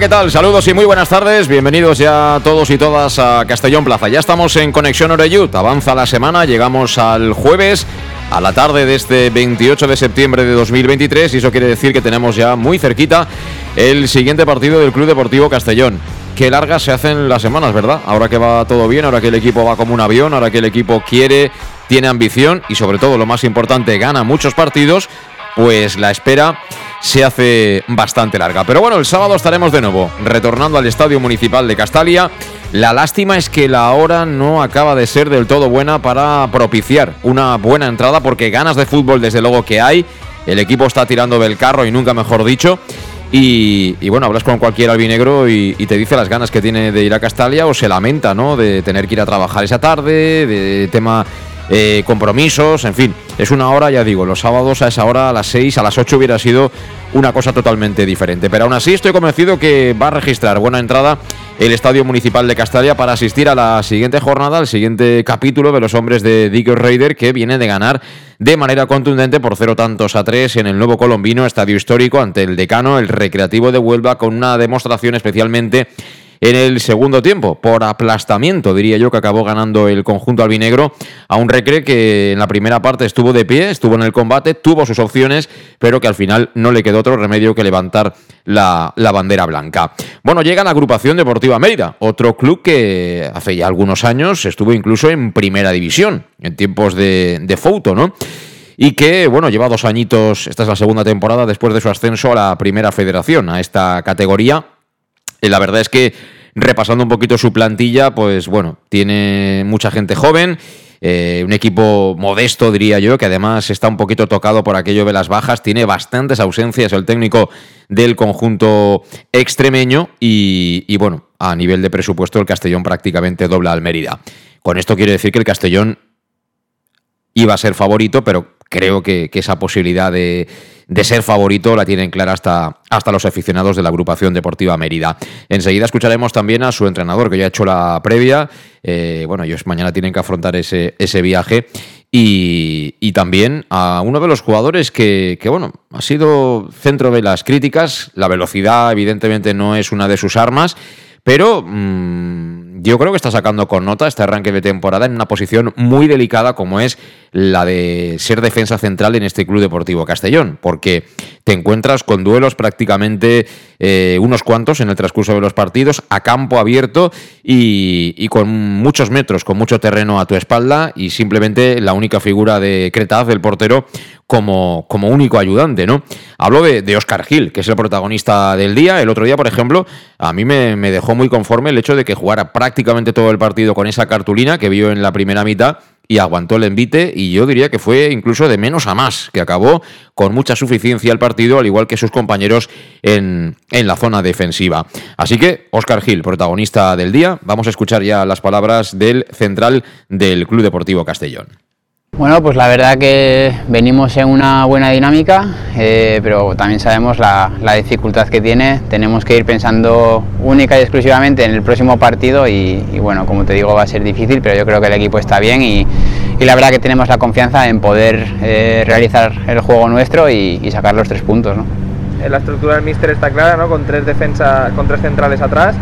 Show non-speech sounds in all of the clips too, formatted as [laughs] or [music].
¿Qué tal? Saludos y muy buenas tardes. Bienvenidos ya todos y todas a Castellón Plaza. Ya estamos en Conexión Oreyut. Avanza la semana, llegamos al jueves a la tarde de este 28 de septiembre de 2023 y eso quiere decir que tenemos ya muy cerquita el siguiente partido del Club Deportivo Castellón. Qué largas se hacen las semanas, ¿verdad? Ahora que va todo bien, ahora que el equipo va como un avión, ahora que el equipo quiere, tiene ambición y sobre todo lo más importante, gana muchos partidos, pues la espera se hace bastante larga. Pero bueno, el sábado estaremos de nuevo retornando al Estadio Municipal de Castalia. La lástima es que la hora no acaba de ser del todo buena para propiciar una buena entrada porque ganas de fútbol desde luego que hay. El equipo está tirando del carro y nunca mejor dicho. Y, bueno, hablas con cualquier albinegro y, y, te dice las ganas que tiene de ir a Castalia o se lamenta, ¿no? De tener que ir a trabajar esa tarde, de tema eh, compromisos, en fin. Es una hora, ya digo, los sábados a esa hora, a las 6, a las 8 hubiera sido una cosa totalmente diferente. Pero aún así estoy convencido que va a registrar buena entrada el Estadio Municipal de Castalia para asistir a la siguiente jornada, al siguiente capítulo de los hombres de Dick Raider que viene de ganar de manera contundente por cero tantos a tres en el nuevo colombino estadio histórico ante el decano, el Recreativo de Huelva, con una demostración especialmente en el segundo tiempo, por aplastamiento, diría yo, que acabó ganando el conjunto albinegro a un Recre que en la primera parte estuvo de pie, estuvo en el combate, tuvo sus opciones, pero que al final no le quedó otro remedio que levantar la, bandera blanca. Bueno, llega la agrupación deportiva Mérida, otro club que hace ya algunos años estuvo incluso en primera división, en tiempos de, de Fouto, ¿no? y que, bueno, lleva dos añitos, esta es la segunda temporada después de su ascenso a la primera federación, a esta categoría, la verdad es que repasando un poquito su plantilla, pues bueno, tiene mucha gente joven. Eh, un equipo modesto, diría yo, que además está un poquito tocado por aquello de las bajas, tiene bastantes ausencias el técnico del conjunto extremeño y, bueno, a nivel de presupuesto el Castellón prácticamente dobla al Mérida. Con esto quiere decir que el Castellón iba a ser favorito, pero creo que, esa posibilidad de, ser favorito la tienen clara hasta, hasta los aficionados de la agrupación deportiva Mérida. Enseguida escucharemos también a su entrenador, que ya ha hecho la previa. Eh, bueno, ellos mañana tienen que afrontar ese, ese viaje. Y, también a uno de los jugadores que, bueno, ha sido centro de las críticas. La velocidad, evidentemente, no es una de sus armas, pero mm, yo creo que está sacando con nota este arranque de temporada en una posición muy delicada como es la de ser defensa central en este Club Deportivo Castellón, porque te encuentras con duelos prácticamente eh, unos cuantos en el transcurso de los partidos, a campo abierto y, con muchos metros, con mucho terreno a tu espalda y simplemente la única figura de Cretaz, del portero, como, como único ayudante, ¿no? Hablo de, de, Oscar Gil, que es el protagonista del día. El otro día, por ejemplo, a mí me, me dejó muy conforme el hecho de que jugara prácticamente todo el partido con esa cartulina que vio en la primera mitad y aguantó el envite y yo diría que fue incluso de menos a más, que acabó con mucha suficiencia el partido, al igual que sus compañeros en, en la zona defensiva. Así que Óscar Gil, protagonista del día, vamos a escuchar ya las palabras del central del Club Deportivo Castellón. Bueno, pues la verdad que venimos en una buena dinámica, eh, pero también sabemos la, dificultad que tiene. Tenemos que ir pensando única y exclusivamente en el próximo partido y, bueno, como te digo, va a ser difícil, pero yo creo que el equipo está bien y, la verdad que tenemos la confianza en poder eh, realizar el juego nuestro y, sacar los tres puntos. La estructura del míster está clara, ¿no? con tres defensas, con tres centrales atrás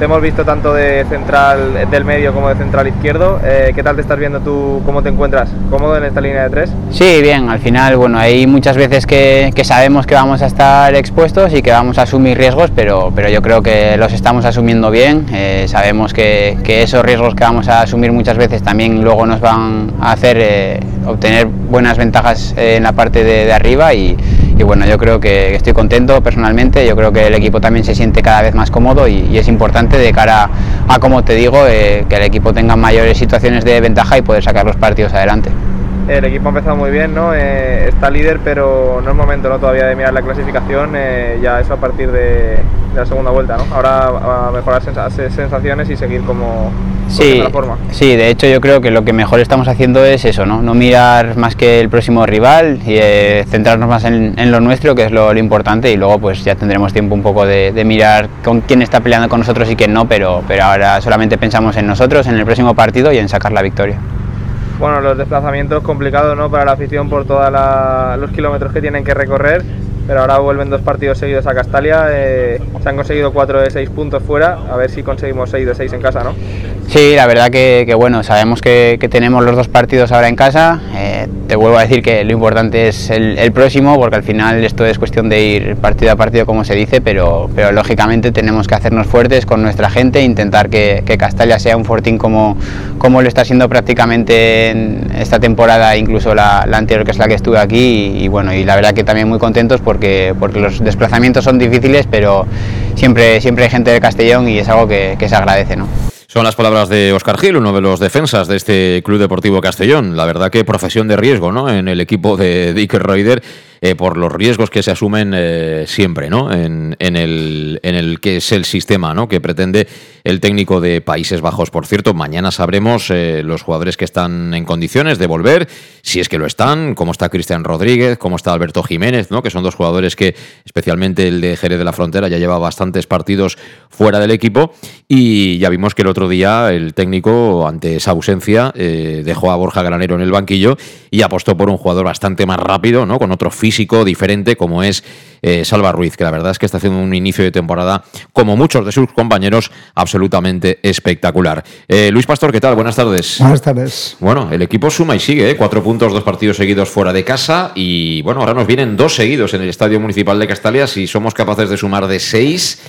te hemos visto tanto de central del medio como de central izquierdo. Eh, ¿Qué tal te estás viendo tú? ¿Cómo te encuentras? ¿Cómodo en esta línea de tres? Sí, bien. Al final, bueno, hay muchas veces que, sabemos que vamos a estar expuestos y que vamos a asumir riesgos, pero, pero yo creo que los estamos asumiendo bien. Eh, sabemos que, esos riesgos que vamos a asumir muchas veces también luego nos van a hacer eh, obtener buenas ventajas en la parte de, arriba y, bueno, yo creo que estoy contento personalmente, yo creo que el equipo también se siente cada vez más cómodo y, es importante de cara a, como te digo, eh, que el equipo tenga mayores situaciones de ventaja y poder sacar los partidos adelante. El equipo ha empezado muy bien, ¿no? Eh, está líder, pero no es momento ¿no? todavía de mirar la clasificación, eh, ya eso a partir de, la segunda vuelta, ¿no? Ahora a mejorar sensaciones y seguir como sí, la forma. Sí, de hecho yo creo que lo que mejor estamos haciendo es eso, ¿no? No mirar más que el próximo rival y eh, centrarnos más en, lo nuestro, que es lo, importante, y luego pues ya tendremos tiempo un poco de, de, mirar con quién está peleando con nosotros y quién no, pero, pero ahora solamente pensamos en nosotros, en el próximo partido y en sacar la victoria bueno, los desplazamientos complicados ¿no? para la afición por todos los kilómetros que tienen que recorrer, pero ahora vuelven dos partidos seguidos a Castalia, eh, se han conseguido cuatro de seis puntos fuera, a ver si conseguimos seis de seis en casa, ¿no? Sí, la verdad que, bueno, sabemos que, tenemos los dos partidos ahora en casa. Eh, te vuelvo a decir que lo importante es el, próximo, porque al final esto es cuestión de ir partido a partido, como se dice, pero, pero lógicamente tenemos que hacernos fuertes con nuestra gente intentar que, que Castalla sea un fortín como, como lo está siendo prácticamente en esta temporada, incluso la, anterior que es la que estuve aquí. Y, bueno, y la verdad que también muy contentos porque, porque los desplazamientos son difíciles, pero siempre, siempre hay gente de Castellón y es algo que se agradece. ¿no? Son las palabras de Oscar Gil, uno de los defensas de este Club Deportivo Castellón. La verdad que profesión de riesgo, ¿no? En el equipo de Dick Reuter eh, por los riesgos que se asumen eh, siempre, ¿no? En, el, en el que es el sistema, ¿no? Que pretende el técnico de Países Bajos. Por cierto, mañana sabremos eh, los jugadores que están en condiciones de volver, si es que lo están, cómo está Cristian Rodríguez, cómo está Alberto Jiménez, ¿no? Que son dos jugadores que, especialmente el de Jerez de la Frontera, ya lleva bastantes partidos fuera del equipo. Y ya vimos que el otro día el técnico, ante esa ausencia, dejó a Borja Granero en el banquillo y apostó por un jugador bastante más rápido, ¿no? Con otro físico diferente como es eh, Salva Ruiz, que la verdad es que está haciendo un inicio de temporada, como muchos de sus compañeros, absolutamente espectacular. Eh, Luis Pastor, ¿qué tal? Buenas tardes. Buenas tardes. Bueno, el equipo suma y sigue, ¿eh? cuatro puntos, dos partidos seguidos fuera de casa y bueno, ahora nos vienen dos seguidos en el Estadio Municipal de Castalia, si somos capaces de sumar de seis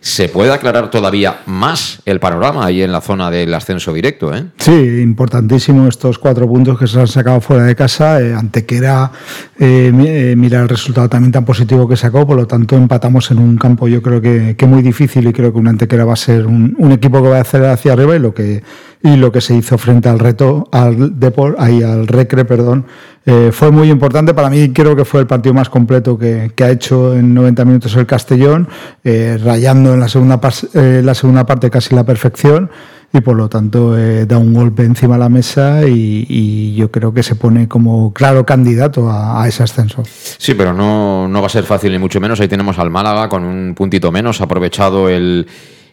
¿Se puede aclarar todavía más el panorama ahí en la zona del ascenso directo? ¿eh? Sí, importantísimo estos cuatro puntos que se han sacado fuera de casa. Eh, ante que era, eh, eh, mira el resultado también tan positivo que sacó, por lo tanto empatamos en un campo yo creo que, muy difícil y creo que un Antequera va a ser un, un, equipo que va a hacer hacia arriba y lo que y lo que se hizo frente al reto, al Depor, ahí al Recre, perdón, eh, fue muy importante. Para mí creo que fue el partido más completo que, ha hecho en 90 minutos el Castellón, eh, rayando en la segunda, eh, la segunda parte casi la perfección y por lo tanto da un golpe encima de la mesa y, yo creo que se pone como claro candidato a, a, ese ascenso. Sí, pero no, no va a ser fácil ni mucho menos. Ahí tenemos al Málaga con un puntito menos, aprovechado el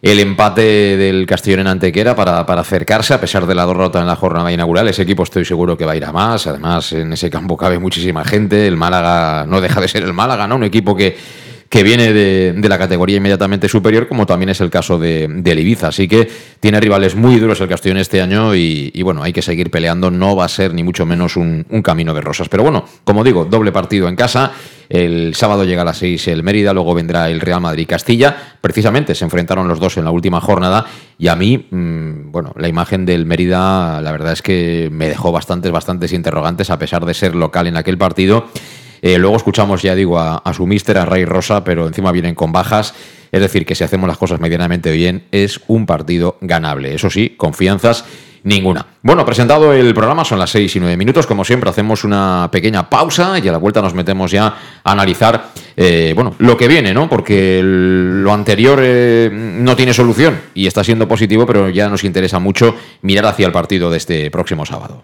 el empate del Castellón en Antequera para, acercarse, a pesar de la derrota en la jornada inaugural. Ese equipo estoy seguro que va a ir a más. Además, en ese campo cabe muchísima gente. El Málaga no deja de ser el Málaga, ¿no? Un equipo que, que viene de, la categoría inmediatamente superior, como también es el caso de, de Ibiza. Así que tiene rivales muy duros el Castellón este año y, bueno, hay que seguir peleando. No va a ser ni mucho menos un, un camino de rosas. Pero bueno, como digo, doble partido en casa. El sábado llega a las 6 el Mérida, luego vendrá el Real Madrid-Castilla. Precisamente se enfrentaron los dos en la última jornada y a mí, mm, bueno, la imagen del Mérida, la verdad es que me dejó bastantes, bastantes interrogantes a pesar de ser local en aquel partido. Eh, luego escuchamos, ya digo, a, su mister, a Ray Rosa, pero encima vienen con bajas. Es decir, que si hacemos las cosas medianamente bien, es un partido ganable. Eso sí, confianzas ninguna. Bueno, presentado el programa, son las 6 y 9 minutos. Como siempre, hacemos una pequeña pausa y a la vuelta nos metemos ya a analizar eh, bueno, lo que viene, ¿no? Porque lo anterior eh, no tiene solución y está siendo positivo, pero ya nos interesa mucho mirar hacia el partido de este próximo sábado.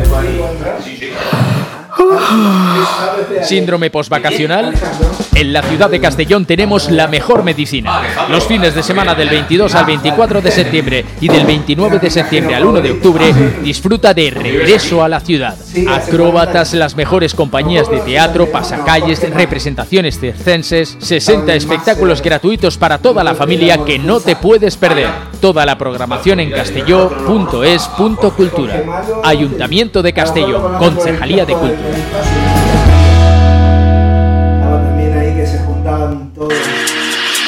Síndrome postvacacional. En la ciudad de Castellón tenemos la mejor medicina. Los fines de semana del 22 al 24 de septiembre y del 29 de septiembre al 1 de octubre, disfruta de regreso a la ciudad. Acróbatas, las mejores compañías de teatro, pasacalles, representaciones circenses, 60 espectáculos gratuitos para toda la familia que no te puedes perder. Toda la programación en castelló.es.cultura. Ayuntamiento de Castelló, Concejalía de Cultura.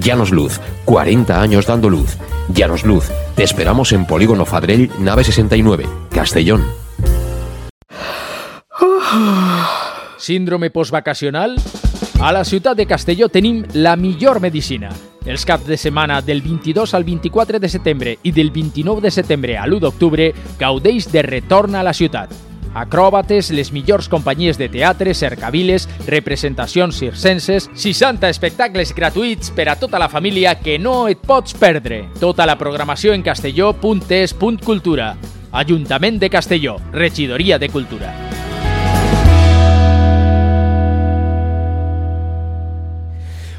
Llanos Luz, 40 años dando luz. Llanos Luz, te esperamos en Polígono Fadrell, nave 69, Castellón. Síndrome postvacacional? A la ciutat de Castelló tenim la millor medicina. Els caps de setmana del 22 al 24 de setembre i del 29 de setembre a l'1 d'octubre gaudeix de retorn a la ciutat. Acròbates, les millors companyies de teatre, cercaviles, representacions circenses, 60 espectacles gratuïts per a tota la família que no et pots perdre. Tota la programació en castelló.es.cultura. Ajuntament de Castelló, Regidoria de Cultura.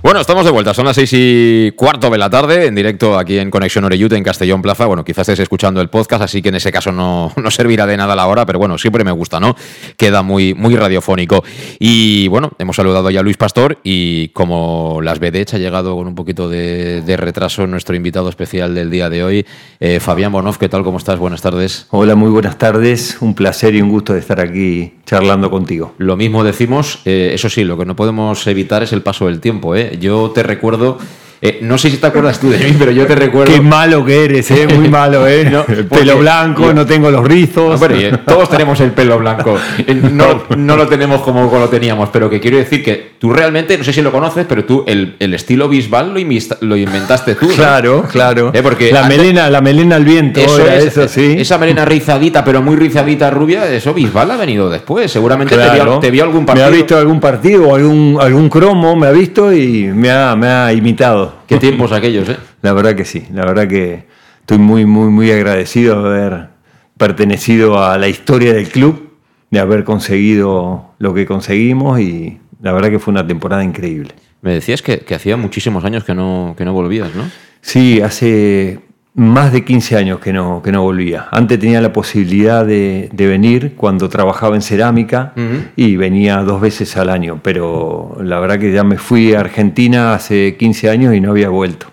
Bueno, estamos de vuelta, son las seis y cuarto de la tarde, en directo aquí en Conexión Oreyute, en Castellón Plaza. Bueno, quizás estés escuchando el podcast, así que en ese caso no, [laughs] no, servirá de nada la hora, pero bueno, siempre me gusta, ¿no? Queda muy, muy radiofónico. Y bueno, hemos saludado ya a Luis Pastor y como las BDH ha llegado con un poquito de, de retraso nuestro invitado especial del día de hoy, eh, Fabián Bonoff, ¿qué tal? ¿Cómo estás? Buenas tardes. Hola, muy buenas tardes. Un placer y un gusto de estar aquí charlando contigo. Lo mismo decimos, eh, eso sí, lo que no podemos evitar es el paso del tiempo, ¿eh? Yo te recuerdo eh, no sé si te acuerdas tú de mí, pero yo te recuerdo. Qué malo que eres, ¿eh? Muy malo, ¿eh? No, [laughs] pelo blanco, yo... no tengo los rizos. No, pero, eh, todos tenemos el pelo blanco. Eh, no, no, lo tenemos como lo teníamos, pero que quiero decir que tú realmente, no sé si lo conoces, pero tú el, el estilo bisbal lo, lo, inventaste tú. Claro, claro. Eh, porque la antes, melena, la melena al viento. Eso, era es, eso sí. Esa melena rizadita, pero muy rizadita rubia, eso bisbal ha venido después. Seguramente claro. te, vio, te, vio, algún partido. Me ha visto algún partido, algún, algún cromo, me ha visto y me ha, me ha imitado. Qué tiempos aquellos, ¿eh? La verdad que sí, la verdad que estoy muy, muy, muy agradecido de haber pertenecido a la historia del club, de haber conseguido lo que conseguimos y la verdad que fue una temporada increíble. Me decías que, que hacía muchísimos años que no, que no volvías, ¿no? Sí, hace más de 15 años que no, que no volvía. Antes tenía la posibilidad de, de venir cuando trabajaba en cerámica uh -huh. y venía dos veces al año, pero la verdad que ya me fui a Argentina hace 15 años y no había vuelto.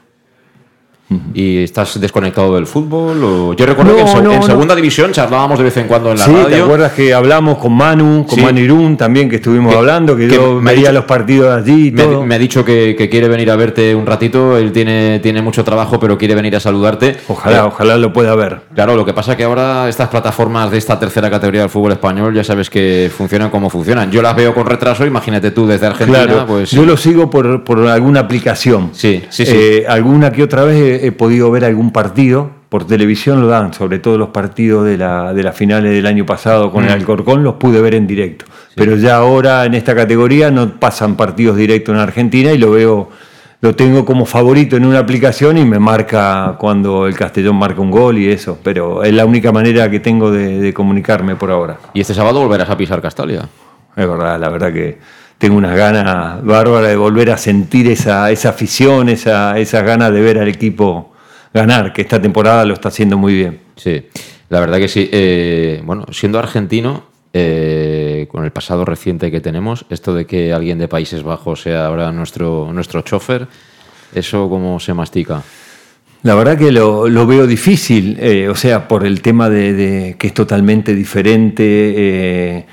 ¿Y estás desconectado del fútbol? O... Yo recuerdo no, que en, en no, segunda no. división charlábamos de vez en cuando en la sí, radio. ¿te acuerdas que hablamos con Manu, con sí. Manu Irún también, que estuvimos que, hablando, que, que yo veía dicho, los partidos allí y me, todo. Me ha dicho que, que, quiere venir a verte un ratito, él tiene, tiene mucho trabajo, pero quiere venir a saludarte. Ojalá, eh, ojalá lo pueda ver. Claro, lo que pasa es que ahora estas plataformas de esta tercera categoría del fútbol español, ya sabes que funcionan como funcionan. Yo las veo con retraso, imagínate tú desde Argentina. Claro, pues, yo lo sigo por, por alguna aplicación. Sí, sí, sí. Eh, alguna que otra vez he, podido ver algún partido, por televisión lo dan, sobre todo los partidos de, la, de las finales del año pasado con mm. el Alcorcón, los pude ver en directo. Sí. Pero ya ahora en esta categoría no pasan partidos directos en Argentina y lo veo, lo tengo como favorito en una aplicación y me marca cuando el Castellón marca un gol y eso. Pero es la única manera que tengo de, de comunicarme por ahora. ¿Y este sábado volverás a pisar Castalia? Es verdad, la verdad que tengo unas ganas bárbaras de volver a sentir esa, esa afición, esa, esas ganas de ver al equipo ganar, que esta temporada lo está haciendo muy bien. Sí, la verdad que sí. Eh, bueno, siendo argentino, eh, con el pasado reciente que tenemos, esto de que alguien de Países Bajos sea ahora nuestro, nuestro chofer, ¿eso cómo se mastica? La verdad que lo, lo veo difícil, eh, o sea, por el tema de, de, que es totalmente diferente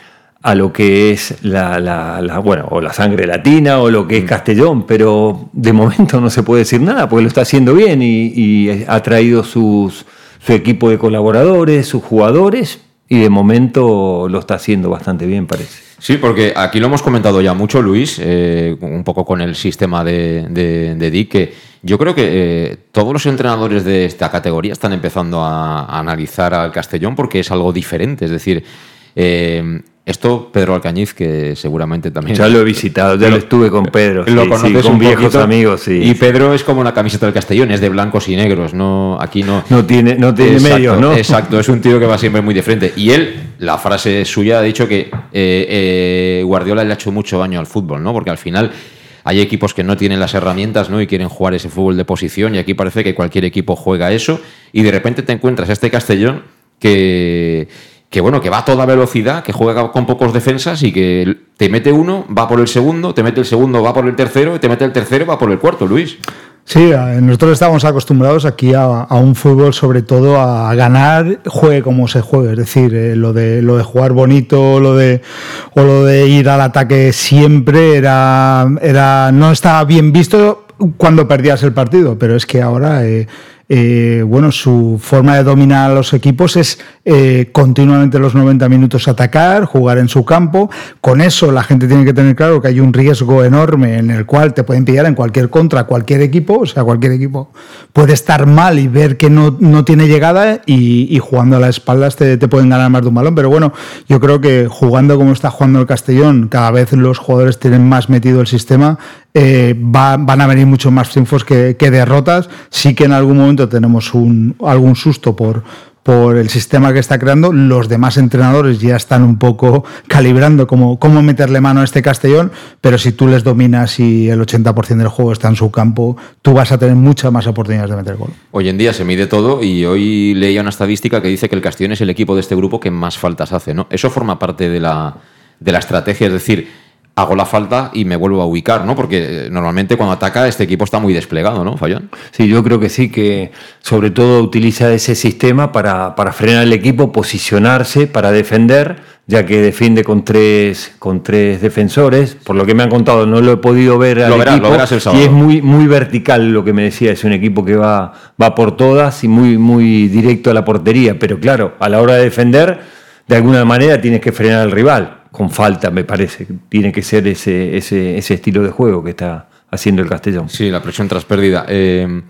a lo que es la, la, la, bueno, o la sangre latina o lo que es Castellón, pero de momento no se puede decir nada porque lo está haciendo bien y, y ha traído sus, su equipo de colaboradores, sus jugadores y de momento lo está haciendo bastante bien, parece. Sí, porque aquí lo hemos comentado ya mucho, Luis, eh, un poco con el sistema de, de, de DIC, que yo creo que eh, todos los entrenadores de esta categoría están empezando a, a, analizar al Castellón porque es algo diferente, es decir, eh, esto Pedro Alcañiz, que seguramente también... Ya lo he visitado, ya lo, lo estuve con Pedro. Lo sí, conoces sí, con viejos poquito, amigos, sí. Y Pedro es como la camiseta del Castellón, es de blancos y negros, no aquí no... No tiene, no tiene exacto, medios, ¿no? Exacto, es un tío que va siempre muy de frente. Y él, la frase suya ha dicho que eh, eh, Guardiola le ha hecho mucho daño al fútbol, ¿no? Porque al final hay equipos que no tienen las herramientas ¿no? y quieren jugar ese fútbol de posición y aquí parece que cualquier equipo juega eso y de repente te encuentras a este Castellón que que bueno, que va a toda velocidad, que juega con pocos defensas y que te mete uno, va por el segundo, te mete el segundo, va por el tercero, y te mete el tercero, va por el cuarto, Luis. Sí, nosotros estamos acostumbrados aquí a, a, un fútbol sobre todo a ganar, juegue como se juegue, es decir, eh, lo de lo de jugar bonito, lo de o lo de ir al ataque siempre era era no estaba bien visto cuando perdías el partido, pero es que ahora eh, eh, bueno, su forma de dominar a los equipos es eh, continuamente los 90 minutos atacar, jugar en su campo. Con eso la gente tiene que tener claro que hay un riesgo enorme en el cual te pueden pillar en cualquier contra cualquier equipo, o sea, cualquier equipo puede estar mal y ver que no, no tiene llegada y, jugando a las espaldas te, te, pueden ganar más de un balón. Pero bueno, yo creo que jugando como está jugando el Castellón, cada vez los jugadores tienen más metido el sistema, eh, van a venir muchos más triunfos que, derrotas. Sí que en algún momento tenemos algún susto por, el sistema que está creando. Los demás entrenadores ya están un poco calibrando cómo, meterle mano a este Castellón, pero si tú les dominas y el 80% del juego está en su campo, tú vas a tener muchas más oportunidades de meter gol. Hoy en día se mide todo y hoy leía una estadística que dice que el Castellón es el equipo de este grupo que más faltas hace. Eso forma parte de la estrategia, es decir, hago la falta y me vuelvo a ubicar, ¿no? Porque eh, normalmente cuando ataca este equipo está muy desplegado, ¿no, Fallón? Sí, yo creo que sí, que sobre todo utiliza ese sistema para, para frenar el equipo, posicionarse, para defender, ya que defiende con tres, con tres defensores. Por lo que me han contado, no lo he podido ver al equipo. y es muy, muy vertical lo que me decía, es un equipo que va, va por todas y muy, muy directo a la portería. Pero claro, a la hora de defender, de alguna manera tienes que frenar al rival con falta, me parece. Tiene que ser ese, ese, ese, estilo de juego que está haciendo el Castellón. Sí, la presión tras pérdida. Eh,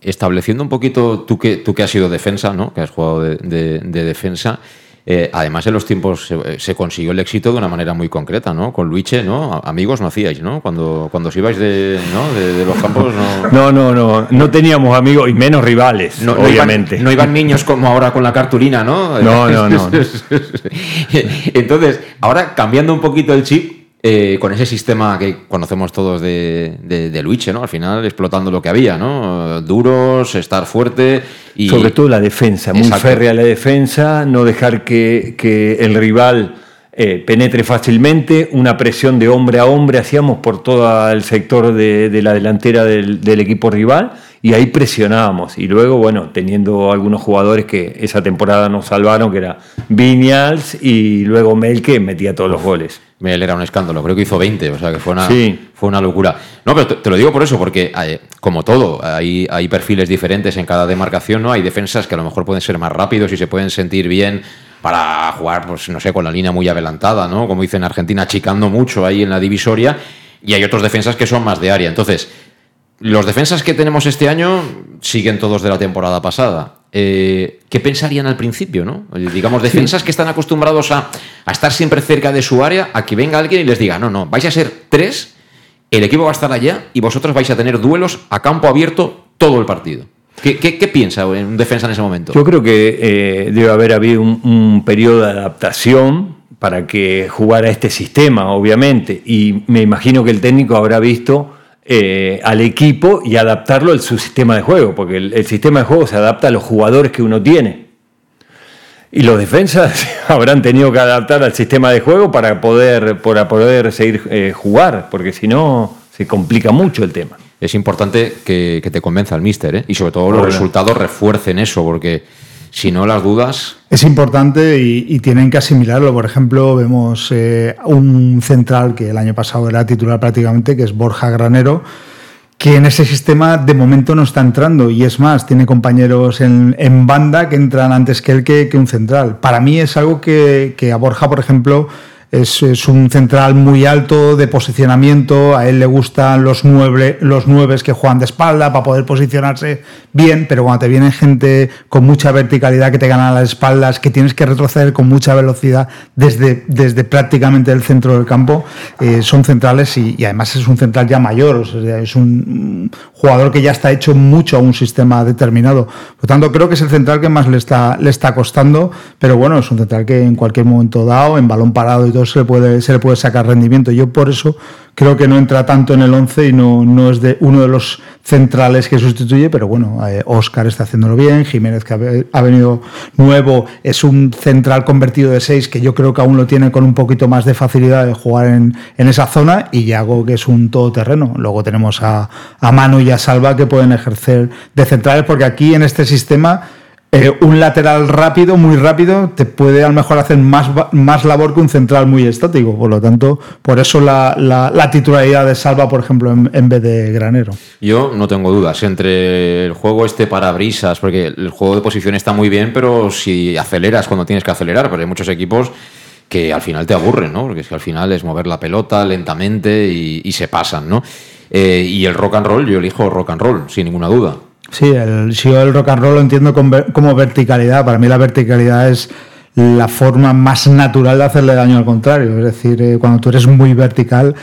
estableciendo un poquito, tú que, tú que has sido defensa, ¿no? que has jugado de, de defensa, eh, además, en los tiempos se, consiguió el éxito de una manera muy concreta, ¿no? Con Luiche, ¿no? Amigos no hacíais, ¿no? Cuando, cuando os ibais de, los campos, no... No, no, no. No teníamos amigos y menos rivales, obviamente. no iban niños como ahora con la cartulina, ¿no? No, no, no. [laughs] Entonces, ahora cambiando un poquito el chip, eh, con ese sistema que conocemos todos de, de, Luiche, ¿no? Al final explotando lo que había, ¿no? Duros, estar fuerte y... Sobre todo la defensa, muy férrea la defensa, no dejar que, el rival eh, penetre fácilmente, una presión de hombre a hombre hacíamos por todo el sector de, la delantera del, del equipo rival y ahí presionábamos. Y luego, bueno, teniendo algunos jugadores que esa temporada nos salvaron, que era Viñals y luego Mel, que metía todos los goles. Mel era un escándalo, creo que hizo 20, o sea que fue una, fue una locura. No, pero te, lo digo por eso, porque eh, como todo, hay, hay perfiles diferentes en cada demarcación, ¿no? Hay defensas que a lo mejor pueden ser más rápidos y se pueden sentir bien para jugar, pues no sé, con la línea muy adelantada, ¿no? Como dicen en Argentina, achicando mucho ahí en la divisoria. Y hay otros defensas que son más de área. Entonces, los defensas que tenemos este año siguen todos de la temporada pasada. Eh, ¿Qué pensarían al principio? ¿no? Digamos, defensas que están acostumbrados a, estar siempre cerca de su área, a que venga alguien y les diga, no, no, vais a ser tres, el equipo va a estar allá y vosotros vais a tener duelos a campo abierto todo el partido. ¿Qué, piensa un defensa en ese momento? Yo creo que eh, debe haber habido un, un periodo de adaptación para que jugara este sistema, obviamente, y me imagino que el técnico habrá visto eh, al equipo y adaptarlo a su sistema de juego, porque el, sistema de juego se adapta a los jugadores que uno tiene. Y los defensas [laughs] habrán tenido que adaptar al sistema de juego para poder, para poder seguir eh, jugar, porque si no se complica mucho el tema. Es importante que, te convenza el míster, ¿eh? y sobre todo los resultados refuercen eso, porque si no, las dudas. Es importante y, tienen que asimilarlo. Por ejemplo, vemos eh, un central que el año pasado era titular prácticamente, que es Borja Granero, que en ese sistema de momento no está entrando. Y es más, tiene compañeros en, banda que entran antes que él que, un central. Para mí es algo que, que a Borja, por ejemplo, es, un central muy alto de posicionamiento, a él le gustan los nueve, los nueves que juegan de espalda para poder posicionarse bien, pero cuando te viene gente con mucha verticalidad que te gana las espaldas, que tienes que retroceder con mucha velocidad desde, desde prácticamente el centro del campo, eh, son centrales y, además es un central ya mayor, es un jugador que ya está hecho mucho a un sistema determinado. Por tanto, creo que es el central que más le está, le está costando, pero bueno, es un central que en cualquier momento dado, en balón parado y todo, se le puede, se le puede sacar rendimiento. Yo por eso creo que no entra tanto en el 11 y no, no es de uno de los centrales que sustituye, pero bueno, Oscar eh, está haciéndolo bien, Jiménez que ha, venido nuevo, es un central convertido de 6 que yo creo que aún lo tiene con un poquito más de facilidad de jugar en, en esa zona y Yago que es un todoterreno. Luego tenemos a, a Manu y a Salva que pueden ejercer de centrales porque aquí en este sistema eh, un lateral rápido, muy rápido, te puede a lo mejor hacer más, más labor que un central muy estático. Por lo tanto, por eso la, la, titularidad de Salva, por ejemplo, en, vez de Granero. Yo no tengo dudas. Entre el juego este para brisas, porque el juego de posición está muy bien, pero si aceleras cuando tienes que acelerar, porque hay muchos equipos que al final te aburren, ¿no? Porque es que al final es mover la pelota lentamente y, se pasan, ¿no? Eh, y el rock and roll, yo elijo rock and roll, sin ninguna duda. Sí, el, yo el rock and roll lo entiendo como verticalidad. Para mí la verticalidad es la forma más natural de hacerle daño al contrario. Es decir, eh, cuando tú eres muy vertical,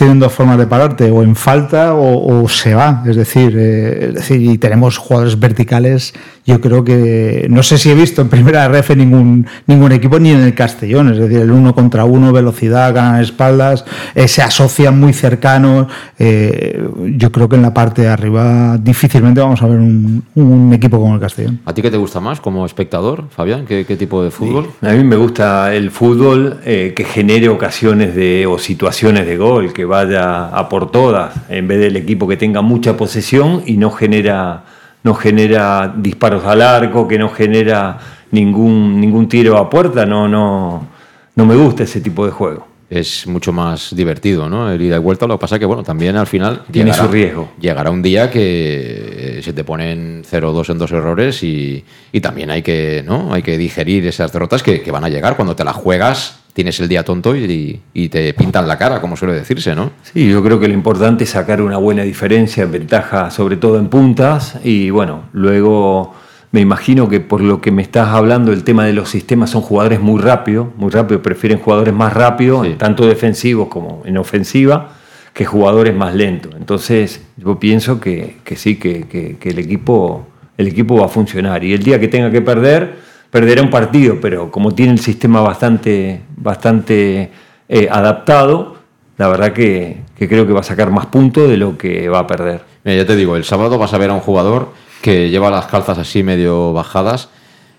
tienen dos formas de pararte, o en falta o, se va. Es decir, eh, es decir, y tenemos jugadores verticales yo creo que no sé si he visto en primera ref ningún, ningún equipo ni en el Castellón, es decir, el uno contra uno, velocidad, ganan espaldas, eh, se asocian muy cercanos. Eh, yo creo que en la parte de arriba difícilmente vamos a ver un, equipo como el Castellón. ¿A ti qué te gusta más como espectador, Fabián? ¿Qué, tipo de fútbol? A mí me gusta el fútbol eh, que genere ocasiones de, o situaciones de gol, que vaya a por todas, en vez del equipo que tenga mucha posesión y no genera no genera disparos al arco, que no genera ningún, ningún tiro a puerta, no, no, no me gusta ese tipo de juego. Es mucho más divertido, ¿no? El ida y vuelta. Lo que pasa es que, bueno, también al final. Tiene su riesgo. Llegará un día que se te ponen 0-2 en dos errores y, también hay que, ¿no? Hay que digerir esas derrotas que, que van a llegar cuando te las juegas tienes el día tonto y, te pintan la cara, como suele decirse, ¿no? Sí, yo creo que lo importante es sacar una buena diferencia, ventaja sobre todo en puntas y bueno, luego me imagino que por lo que me estás hablando, el tema de los sistemas son jugadores muy rápidos, muy rápidos, prefieren jugadores más rápidos, tanto defensivos como en ofensiva, que jugadores más lentos. Entonces yo pienso que, sí, que, el, equipo, el equipo va a funcionar y el día que tenga que perder perderá un partido, pero como tiene el sistema bastante, bastante eh, adaptado, la verdad que, creo que va a sacar más puntos de lo que va a perder. Mira, ya te digo, el sábado vas a ver a un jugador que lleva las calzas así medio bajadas,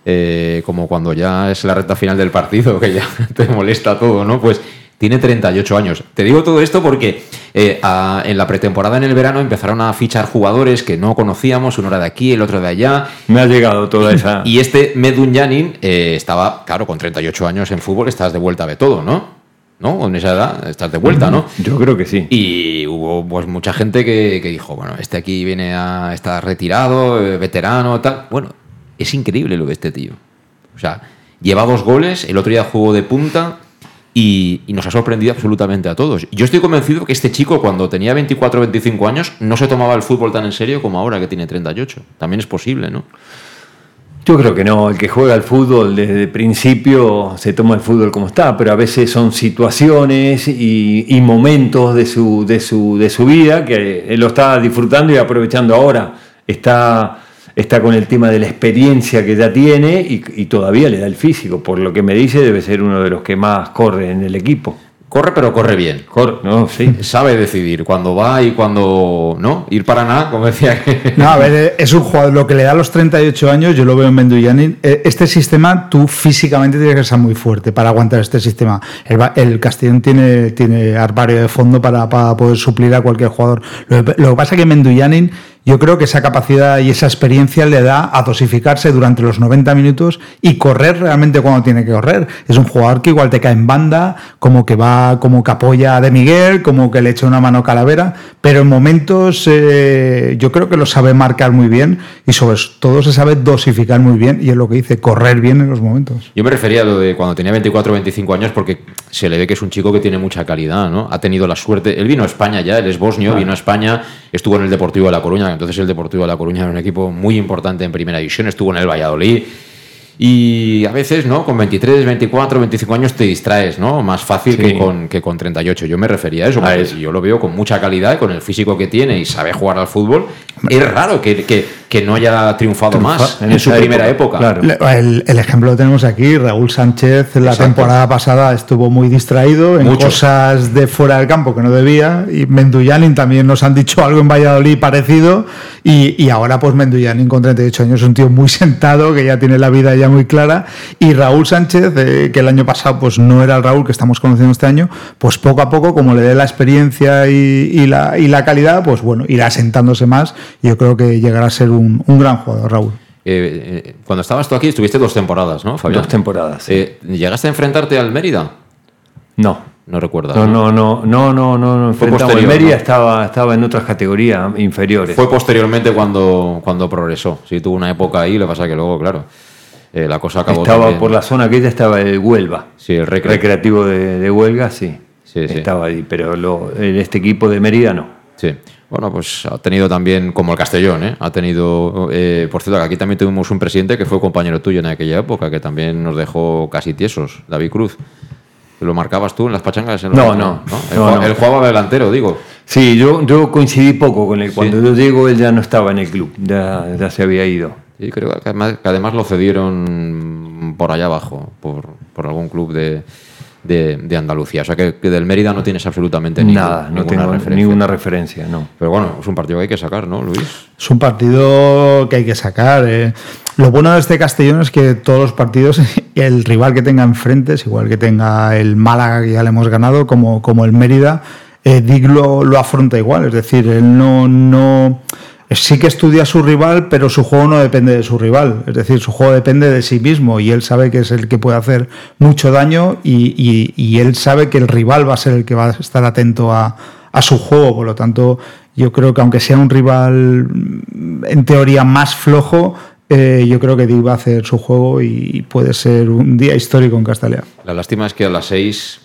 eh, como cuando ya es la recta final del partido, que ya [laughs] te molesta todo, ¿no? Pues tiene 38 años. Te digo todo esto porque eh, en la pretemporada en el verano empezaron a fichar jugadores que no conocíamos, uno era de aquí, el otro de allá. Me ha llegado toda esa. Y este Medun Yanin eh, estaba, claro, con 38 años en fútbol, estás de vuelta de todo, ¿no? ¿No? Con esa edad estás de vuelta, ¿no? Yo creo que sí. Y hubo pues mucha gente que, dijo, bueno, este aquí viene a estar retirado, eh, veterano, tal. Bueno, es increíble lo de este tío. O sea, lleva dos goles, el otro día jugó de punta y, nos ha sorprendido absolutamente a todos. Yo estoy convencido que este chico cuando tenía 24 o 25 años no se tomaba el fútbol tan en serio como ahora que tiene 38. También es posible, ¿no? Yo creo que no, el que juega al fútbol desde el principio se toma el fútbol como está, pero a veces son situaciones y, y momentos de su, de, su, de su vida que él lo está disfrutando y aprovechando ahora. Está está con el tema de la experiencia que ya tiene y, todavía le da el físico. Por lo que me dice, debe ser uno de los que más corre en el equipo. Corre, pero corre bien. Corre, no, sí. Sabe decidir cuándo va y cuándo no. Ir para nada, como decía. [laughs] No, a ver, es un jugador. Lo que le da a los 38 años, yo lo veo en Menduyanin. Eh, este sistema, tú físicamente tienes que ser muy fuerte para aguantar este sistema. El, Castellón tiene, tiene armario de fondo para, poder suplir a cualquier jugador. Lo, que pasa es que Menduyanin yo creo que esa capacidad y esa experiencia le da a dosificarse durante los 90 minutos y correr realmente cuando tiene que correr. Es un jugador que igual te cae en banda, como que va, como que apoya a De Miguel, como que le echa una mano Calavera, pero en momentos eh, yo creo que lo sabe marcar muy bien y sobre todo se sabe dosificar muy bien y es lo que dice, correr bien en los momentos. Yo me refería a lo de cuando tenía 24 o 25 años porque se le ve que es un chico que tiene mucha calidad, ¿no? Ha tenido la suerte, él vino a España ya, él es bosnio, vino a España, estuvo en el Deportivo de La Coruña, entonces el Deportivo de La Coruña era un equipo muy importante en primera división, estuvo en el Valladolid. Y a veces, ¿no? Con 23, 24, 25 años te distraes, ¿no? Más fácil que, con, que con 38. Yo me refería a eso, porque yo lo veo con mucha calidad, con el físico que tiene y sabe jugar al fútbol. Es raro que, que, que no haya triunfado más en, su primera época. El, ejemplo lo tenemos aquí. Raúl Sánchez la temporada pasada estuvo muy distraído en cosas de fuera del campo que no debía. Y Menduyanin también nos han dicho algo en Valladolid parecido. Y, ahora, pues Menduyanin con 38 años es un tío muy sentado, que ya tiene la vida ya muy clara. Y Raúl Sánchez, eh, que el año pasado pues no era el Raúl que estamos conociendo este año, pues poco a poco, como le dé la experiencia y, la, y la calidad, pues bueno, irá sentándose más. Y yo creo que llegará a ser un un, gran jugador, Raúl. Eh, eh, cuando estabas tú aquí estuviste dos temporadas, ¿no, Fabián? Dos temporadas. sí. Eh, ¿Llegaste a enfrentarte al Mérida? no. No recuerdas. No, no, no, no, no, no, no Fue enfrentamos. El Mérida ¿no? estaba, estaba en otras categorías inferiores. Fue posteriormente cuando, cuando progresó. Sí, tuvo una época ahí, lo que pasa que luego, claro, eh, la cosa acabó estaba también- por la zona aquella estaba el Huelva. Sí, el Recre- recreativo de, de Huelga, sí. Sí, sí. Estaba ahí, pero lo, en este equipo de Mérida no. Sí. Bueno, pues ha tenido también, como el Castellón, ¿eh? ha tenido, eh, por cierto, que aquí también tuvimos un presidente que fue compañero tuyo en aquella época, que también nos dejó casi tiesos, David Cruz. ¿Lo marcabas tú en las pachangas? En No, no, Él, no, jugaba- él jugaba delantero, digo. Sí, yo, yo coincidí poco con él. Cuando yo llego, él ya no estaba en el club, ya, ya se había ido. Sí, creo que además, que además lo cedieron por allá abajo, por, por algún club de, de, de Andalucía. O sea que, que del Mérida no tienes absolutamente ningún- Nada, no ninguna tengo referencia. ninguna referencia, no. Pero bueno, es un partido que hay que sacar, ¿no, Luis? Es un partido que hay que sacar. eh. Lo bueno de este Castellón es que todos los partidos, [laughs] el rival que tenga enfrente, es igual que tenga el Málaga que ya le hemos ganado, como, como el Mérida, eh, Dick lo, lo afronta igual. Es decir, él no, no. Sí que estudia a su rival, pero su juego no depende de su rival. Es decir, su juego depende de sí mismo y él sabe que es el que puede hacer mucho daño y, y- y él sabe que el rival va a ser el que va a estar atento a, a su juego. Por lo tanto, yo creo que aunque sea un rival mm, en teoría más flojo, eh, yo creo que Dick va a hacer su juego y puede ser un día histórico en Castellón. La lástima es que a las seis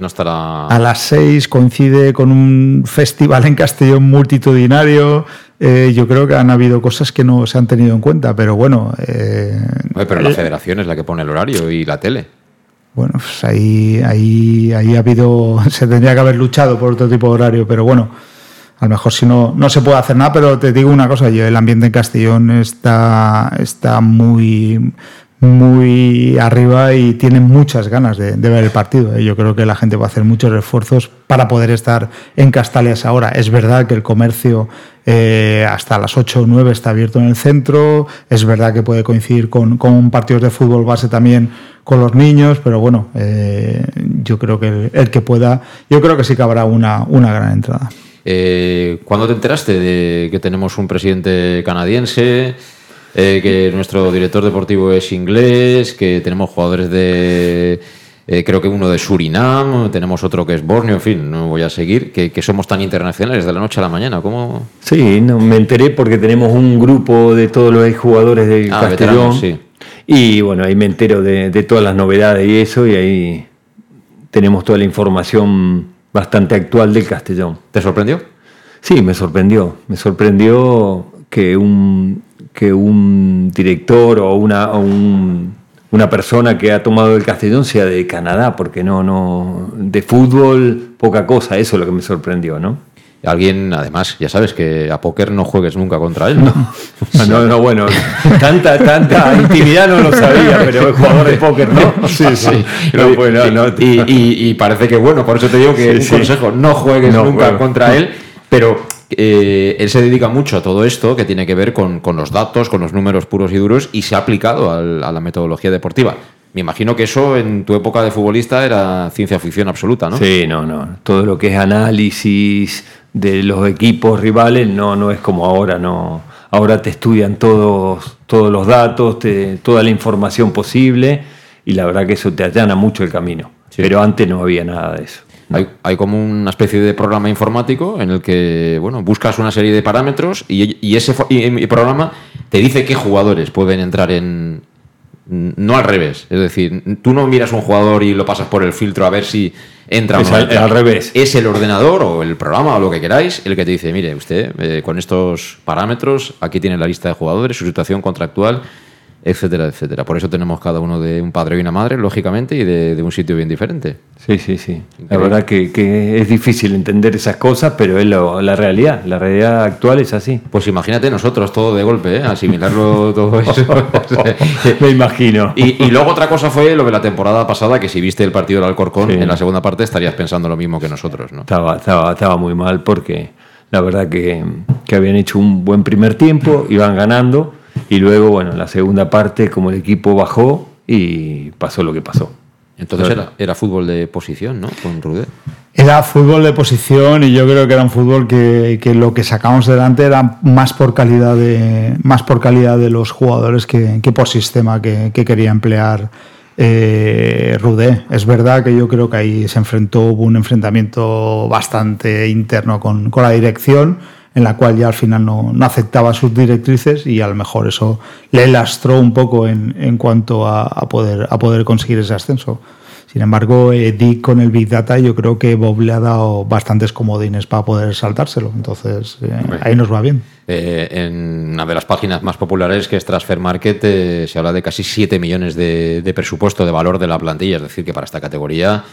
no estará... A las seis coincide con un festival en Castellón multitudinario. Eh, yo creo que han habido cosas que no se han tenido en cuenta, pero bueno. eh, Oye, pero la federación es la que pone el horario y la tele. Bueno, pues ahí, ahí, ahí ha habido. [laughs] Se tendría que haber luchado por otro tipo de horario, pero bueno, a lo mejor si no, no se puede hacer nada, pero te digo una cosa, yo el ambiente en Castellón está, está muy muy arriba y tienen muchas ganas de, ver el partido. ¿eh? Yo creo que la gente va a hacer muchos esfuerzos para poder estar en Castalias ahora. Es verdad que el comercio eh, hasta las 8 o 9 está abierto en el centro, es verdad que puede coincidir con, partidos de fútbol base también con los niños, pero bueno, eh, yo creo que el, el, que pueda, yo creo que sí que habrá una, una gran entrada. Eh, ¿Cuándo te enteraste de que tenemos un presidente canadiense? Eh, que nuestro director deportivo es inglés, que tenemos jugadores de, eh, creo que uno de Surinam, tenemos otro que es Borneo, en fin, no voy a seguir, que, que somos tan internacionales de la noche a la mañana, ¿cómo? Sí, no, me enteré porque tenemos un grupo de todos los jugadores del Ah, Castellón. veteranos, sí. Y bueno, ahí me entero de, de todas las novedades y eso, y ahí tenemos toda la información bastante actual del Castellón. ¿Te sorprendió? Sí, me sorprendió. Me sorprendió que un, que un director o una, o un- una persona que ha tomado el Castellón sea de Canadá, porque no, no, de fútbol, poca cosa, eso es lo que me sorprendió, ¿no? Alguien, además, ya sabes que a póker no juegues nunca contra él, ¿no? No, [laughs] no, bueno, tanta, tanta intimidad no lo sabía, pero es jugador de póker, ¿no? [laughs] Sí, sí. [laughs] No, pues, no, no. y, y- y parece que bueno, por eso te digo que Sí, un sí. consejo, no juegues No nunca juego. contra él, pero eh, él se dedica mucho a todo esto que tiene que ver con, con los datos, con los números puros y duros y se ha aplicado al- a la metodología deportiva. Me imagino que eso en tu época de futbolista era ciencia ficción absoluta, ¿no? Sí, no, no. Todo lo que es análisis de los equipos rivales no, no es como ahora, no. Ahora te estudian todos, todos los datos, te- toda la información posible y la verdad que eso te allana mucho el camino. Pero antes no había nada de eso. Hay, hay como una especie de programa informático en el que bueno, buscas una serie de parámetros y, y ese fo- y- y programa te dice qué jugadores pueden entrar en... No al revés, es decir, tú no miras un jugador y lo pasas por el filtro a ver si entra o no al revés. Es el ordenador o el programa o lo que queráis el que te dice, mire, usted eh, con estos parámetros, aquí tiene la lista de jugadores, su situación contractual, etcétera, etcétera. Por eso tenemos cada uno de un padre y una madre, lógicamente, y de, de un sitio bien diferente. Sí, sí, sí. La verdad que, que es difícil entender esas cosas, pero es lo- la realidad. La realidad actual es así. Pues imagínate nosotros todo de golpe, ¿eh? asimilarlo [laughs] todo eso. Me imagino. Y, y luego otra cosa fue lo de la temporada pasada, que si viste el partido del Alcorcón en la segunda parte estarías pensando lo mismo que nosotros, ¿no? Estaba, estaba, estaba muy mal porque la verdad que, que habían hecho un buen primer tiempo, iban ganando y luego, bueno, en la segunda parte como el equipo bajó y pasó lo que pasó. Entonces era fútbol de posición, ¿no? Con Rudé. Era fútbol de posición y yo creo que era un fútbol que, que, lo que sacamos delante era más por calidad de, más por calidad de los jugadores que, que por sistema que, que quería emplear eh, Rudé. Es verdad que yo creo que ahí se enfrentó, hubo un enfrentamiento bastante interno con, con la dirección, en la cual ya al final no, no, aceptaba sus directrices y a lo mejor eso le lastró un poco en, en cuanto a, a, poder, a poder conseguir ese ascenso. Sin embargo, eh, Dick con el Big Data yo creo que Bob le ha dado bastantes comodines para poder saltárselo. Entonces, eh, ahí nos va bien. Eh, en una de las páginas más populares que es Transfer Market eh, se habla de casi 7 millones de, de, presupuesto de valor de la plantilla. Es decir, que para esta categoría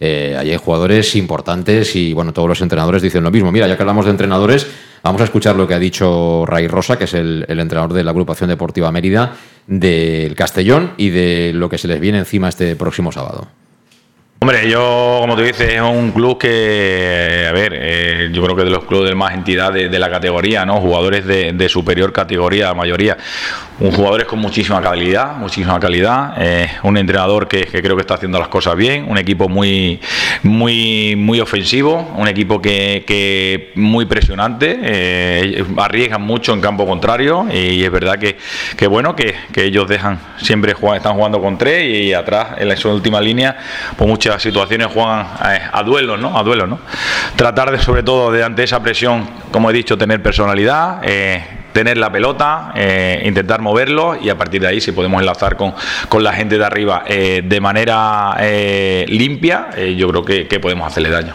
eh, hay jugadores importantes y bueno, todos los entrenadores dicen lo mismo. Mira, ya que hablamos de entrenadores, vamos a escuchar lo que ha dicho Ray Rosa, que es el, el entrenador de la agrupación deportiva Mérida del Castellón y de lo que se les viene encima este próximo sábado. Hombre, yo, como tú dices, es un club que, a ver, eh, yo creo que de los clubes de más entidad de, la categoría, ¿no? Jugadores de, superior categoría, mayoría. Un jugadores con muchísima calidad, muchísima calidad. Eh, un entrenador que, creo que está haciendo las cosas bien. Un equipo muy, muy, muy ofensivo. Un equipo que, que muy presionante. Eh, arriesgan mucho en campo contrario. Y es verdad que, que bueno, que, que ellos dejan, siempre están jugando con tres y atrás, en la última línea, pues muchas situaciones juegan a, a duelos, ¿no? A duelos, ¿no? Tratar de, sobre todo, de ante esa presión, como he dicho, tener personalidad, eh, tener la pelota, eh, intentar moverlo y a partir de ahí, si podemos enlazar con, con la gente de arriba eh, de manera eh, limpia, yo creo que, podemos hacerle daño.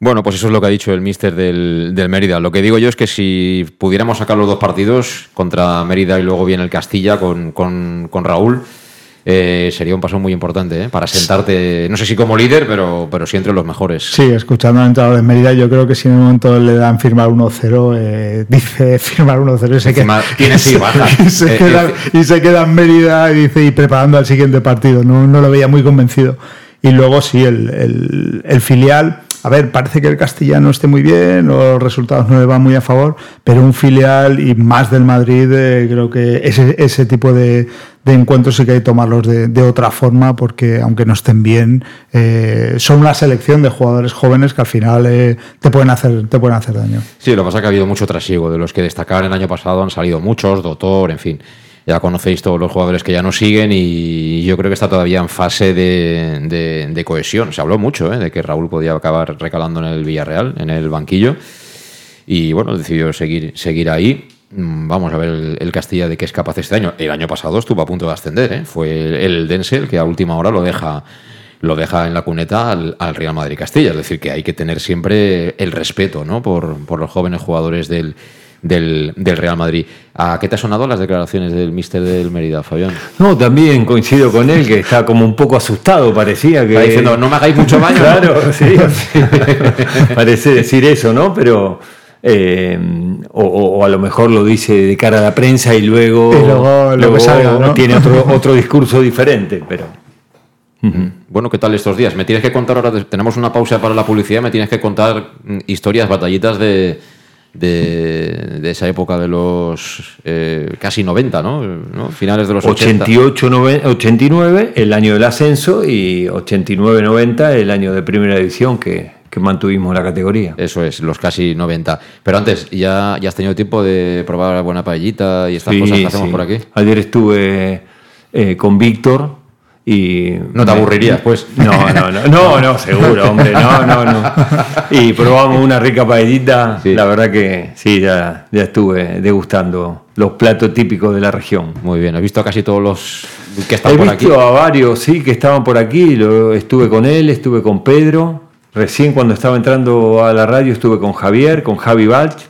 Bueno, pues eso es lo que ha dicho el míster del, del, Mérida. Lo que digo yo es que si pudiéramos sacar los dos partidos contra Mérida y luego viene el Castilla con, con Raúl, eh, sería un paso muy importante ¿eh? para sentarte, no sé si como líder, pero, pero sí entre los mejores. Sí, escuchando al entrenador de Mérida, yo creo que si en un momento le dan firmar 1-0, eh, dice firmar 1-0 y [laughs] se queda. Tiene sí, baja. y, se queda, y se queda en Mérida y, dice, y preparando al siguiente partido. No, no lo veía muy convencido. Y luego sí, el, el, el filial a ver, parece que el castellano esté muy bien, los resultados no le van muy a favor, pero un filial y más del Madrid, eh, creo que ese, ese tipo de, encuentros sí que hay que tomarlos de, de, otra forma, porque aunque no estén bien, eh, son una selección de jugadores jóvenes que al final eh, te, pueden hacer, te pueden hacer daño. Sí, lo que pasa es que ha habido mucho trasiego. De los que destacaban el año pasado han salido muchos, Doctor, en fin ya conocéis todos los jugadores que ya nos siguen y yo creo que está todavía en fase de, cohesión. Se habló mucho ¿eh? de que Raúl podía acabar recalando en el Villarreal, en el banquillo, y bueno, decidió seguir, seguir ahí. Mm, vamos a ver el, Castilla de qué es capaz este año. El año pasado estuvo a punto de ascender, ¿eh? fue el, el Dense que a última hora lo deja lo deja en la cuneta al, al, Real Madrid Castilla. Es decir, que hay que tener siempre el respeto ¿no? por, por los jóvenes jugadores del, del, del, Real Madrid. ¿A qué te ha sonado las declaraciones del míster del Mérida, Fabián? No, también coincido con él, que está como un poco asustado, parecía que... Está diciendo, no me hagáis mucho daño. claro, ¿no? [laughs] sí, sí. [laughs] parece decir eso, ¿no? Pero... Eh, o, o, a lo mejor lo dice de cara a la prensa y luego, y luego, luego salga, ¿no? tiene otro, otro discurso diferente, pero... Uh -huh. Bueno, ¿qué tal estos días? Me tienes que contar ahora, tenemos una pausa para la publicidad, me tienes que contar mm, historias, batallitas de, de, de, esa época de los eh, casi 90, ¿no? ¿no? Finales de los 88, 90, 89, el año del ascenso, y 89-90, el año de primera edición que, que, mantuvimos la categoría. Eso es, los casi 90. Pero antes, ¿ya, ya has tenido tiempo de probar buena paellita y estas sí, cosas que hacemos sí. por aquí? Ayer estuve eh, con Víctor y no te aburrirías pues no no no no [laughs] no seguro hombre no no no. Y probamos una rica paellita. Sí. la verdad que sí ya ya estuve degustando los platos típicos de la región. Muy bien he visto a casi todos los que están he por visto aquí. a varios sí que estaban por aquí lo, estuve con él estuve con Pedro. Recién cuando estaba entrando a la radio estuve con Javier con Javi Balch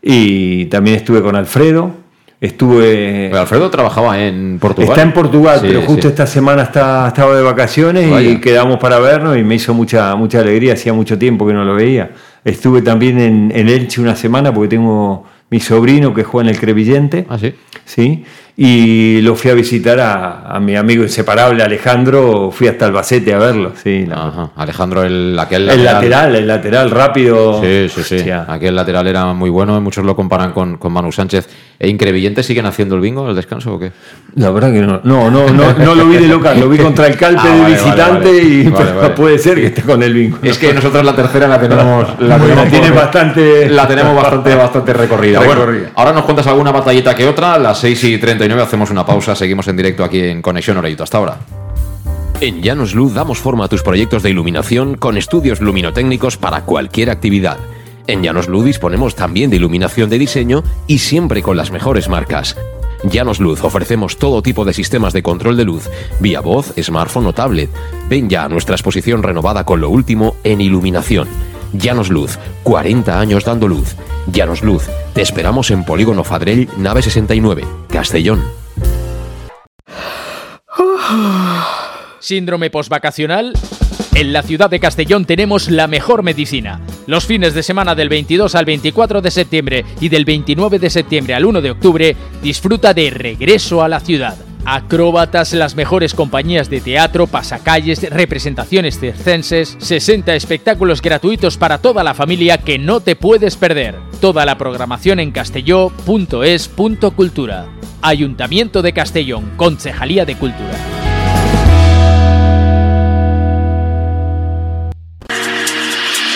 y también estuve con Alfredo Estuve. Pero Alfredo trabajaba en Portugal. Está en Portugal, sí, pero justo sí. esta semana está, estaba de vacaciones Vaya. y quedamos para vernos y me hizo mucha, mucha alegría. Hacía mucho tiempo que no lo veía. Estuve también en, en Elche una semana porque tengo mi sobrino que juega en el Crevillente. Ah, sí. Sí. Y lo fui a visitar a, mi amigo inseparable Alejandro, fui hasta Albacete a verlo. Sí, Alejandro, el, aquel lateral. El lateral, el lateral rápido. Sí, sí, sí. Aquel lateral era muy bueno, muchos lo comparan con, con Manu Sánchez. ¿E Increvillente siguen haciendo el bingo, el descanso o qué? La verdad que no, no, no, no, lo vi de local, lo vi [laughs] contra el Calpe ah, de visitante y puede ser que esté con el bingo. Es que nosotros la tercera la tenemos, la tenemos bastante, la tenemos bastante, bastante recorrida. ahora nos cuentas alguna batallita que otra, a las 6 y 39 hacemos una pausa, seguimos en directo aquí en Conexión Oreito. Hasta ahora. En Llanos Luz damos forma a tus proyectos de iluminación con estudios luminotécnicos para cualquier actividad en Llanos Luz disponemos también de iluminación de diseño y siempre con las mejores marcas. Llanos Luz ofrecemos todo tipo de sistemas de control de luz, vía voz, smartphone o tablet. Ven ya a nuestra exposición renovada con lo último en iluminación. Llanos Luz, 40 años dando luz. Llanos Luz, te esperamos en Polígono Fadrell, nave 69, Castellón. Síndrome postvacacional en la ciudad de Castellón tenemos la mejor medicina. Los fines de semana del 22 al 24 de septiembre y del 29 de septiembre al 1 de octubre, disfruta de Regreso a la ciudad. Acróbatas, las mejores compañías de teatro, pasacalles, representaciones circenses, 60 espectáculos gratuitos para toda la familia que no te puedes perder. Toda la programación en castelló.es.cultura. Ayuntamiento de Castellón, Concejalía de Cultura.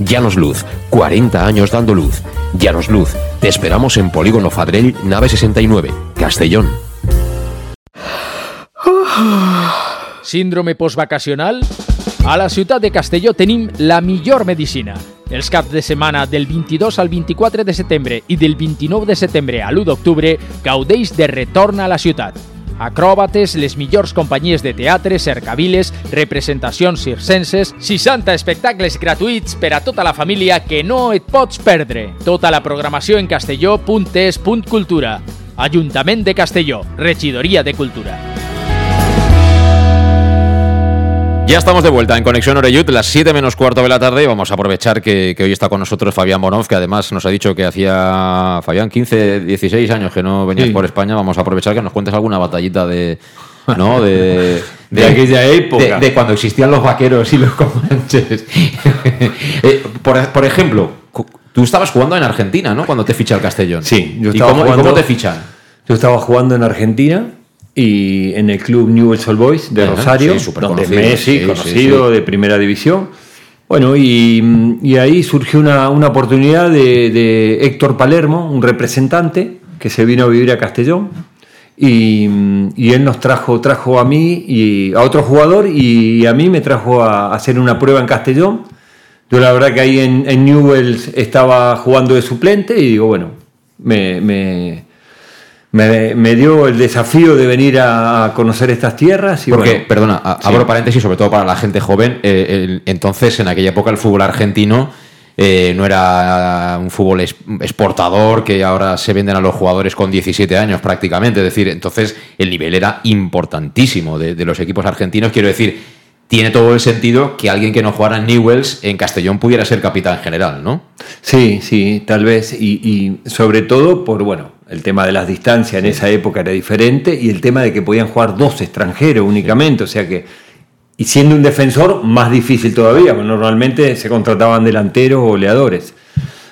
Llanos Luz, 40 años dando luz. Llanos Luz, te esperamos en Polígono Fadrell, nave 69, Castellón. Síndrome postvacacional? A la ciutat de Castelló tenim la millor medicina. Els caps de setmana del 22 al 24 de setembre i del 29 de setembre a l'1 d'octubre gaudeix de retorn a la ciutat. Acròbates, les millors companyies de teatre, cercaviles, representacions circenses, 60 espectacles gratuïts per a tota la família que no et pots perdre. Tota la programació en castelló.es.cultura. Ajuntament de Castelló, Regidoria de Cultura. Ya estamos de vuelta en Conexión Oreyut, las 7 menos cuarto de la tarde. Vamos a aprovechar que, que hoy está con nosotros Fabián Bonov, que además nos ha dicho que hacía, Fabián, 15, 16 años que no venías Sí. por España. Vamos a aprovechar que nos cuentes alguna batallita de. ¿No? [laughs] De, De aquella época. De, de cuando existían los vaqueros y los comanches. [laughs] Eh, por, por ejemplo, tú estabas jugando en Argentina, ¿no? Cuando te ficha el Castellón. Sí, yo ¿Y estaba cómo, y jugando- cómo te fichan? Yo estaba jugando en Argentina y en el club Newell's Old Boys de Ajá, Rosario, sí, donde conocido, Messi, sí, conocido sí. de primera división. Bueno, y, y ahí surgió una, una oportunidad de, de Héctor Palermo, un representante que se vino a vivir a Castellón. Y, y él nos trajo, trajo a mí y a otro jugador y a mí me trajo a hacer una prueba en Castellón. Yo la verdad que ahí en, en Newell's estaba jugando de suplente y digo, bueno, me, me, me- me dio el desafío de venir a, conocer estas tierras. Y Porque, bueno, perdona, a- sí. abro paréntesis, sobre todo para la gente joven. eh, el- entonces, en aquella época, el fútbol argentino eh, no era un fútbol exportador que ahora se venden a los jugadores con 17 años prácticamente. Es decir, entonces el nivel era importantísimo de, de los equipos argentinos. Quiero decir, tiene todo el sentido que alguien que no jugara en Newells en Castellón pudiera ser capitán general, ¿no? Sí, sí, tal vez. Y, y sobre todo por, bueno, el tema de las distancias en esa época era diferente y el tema de que podían jugar dos extranjeros únicamente. O sea que, y siendo un defensor, más difícil todavía, porque normalmente se contrataban delanteros o goleadores.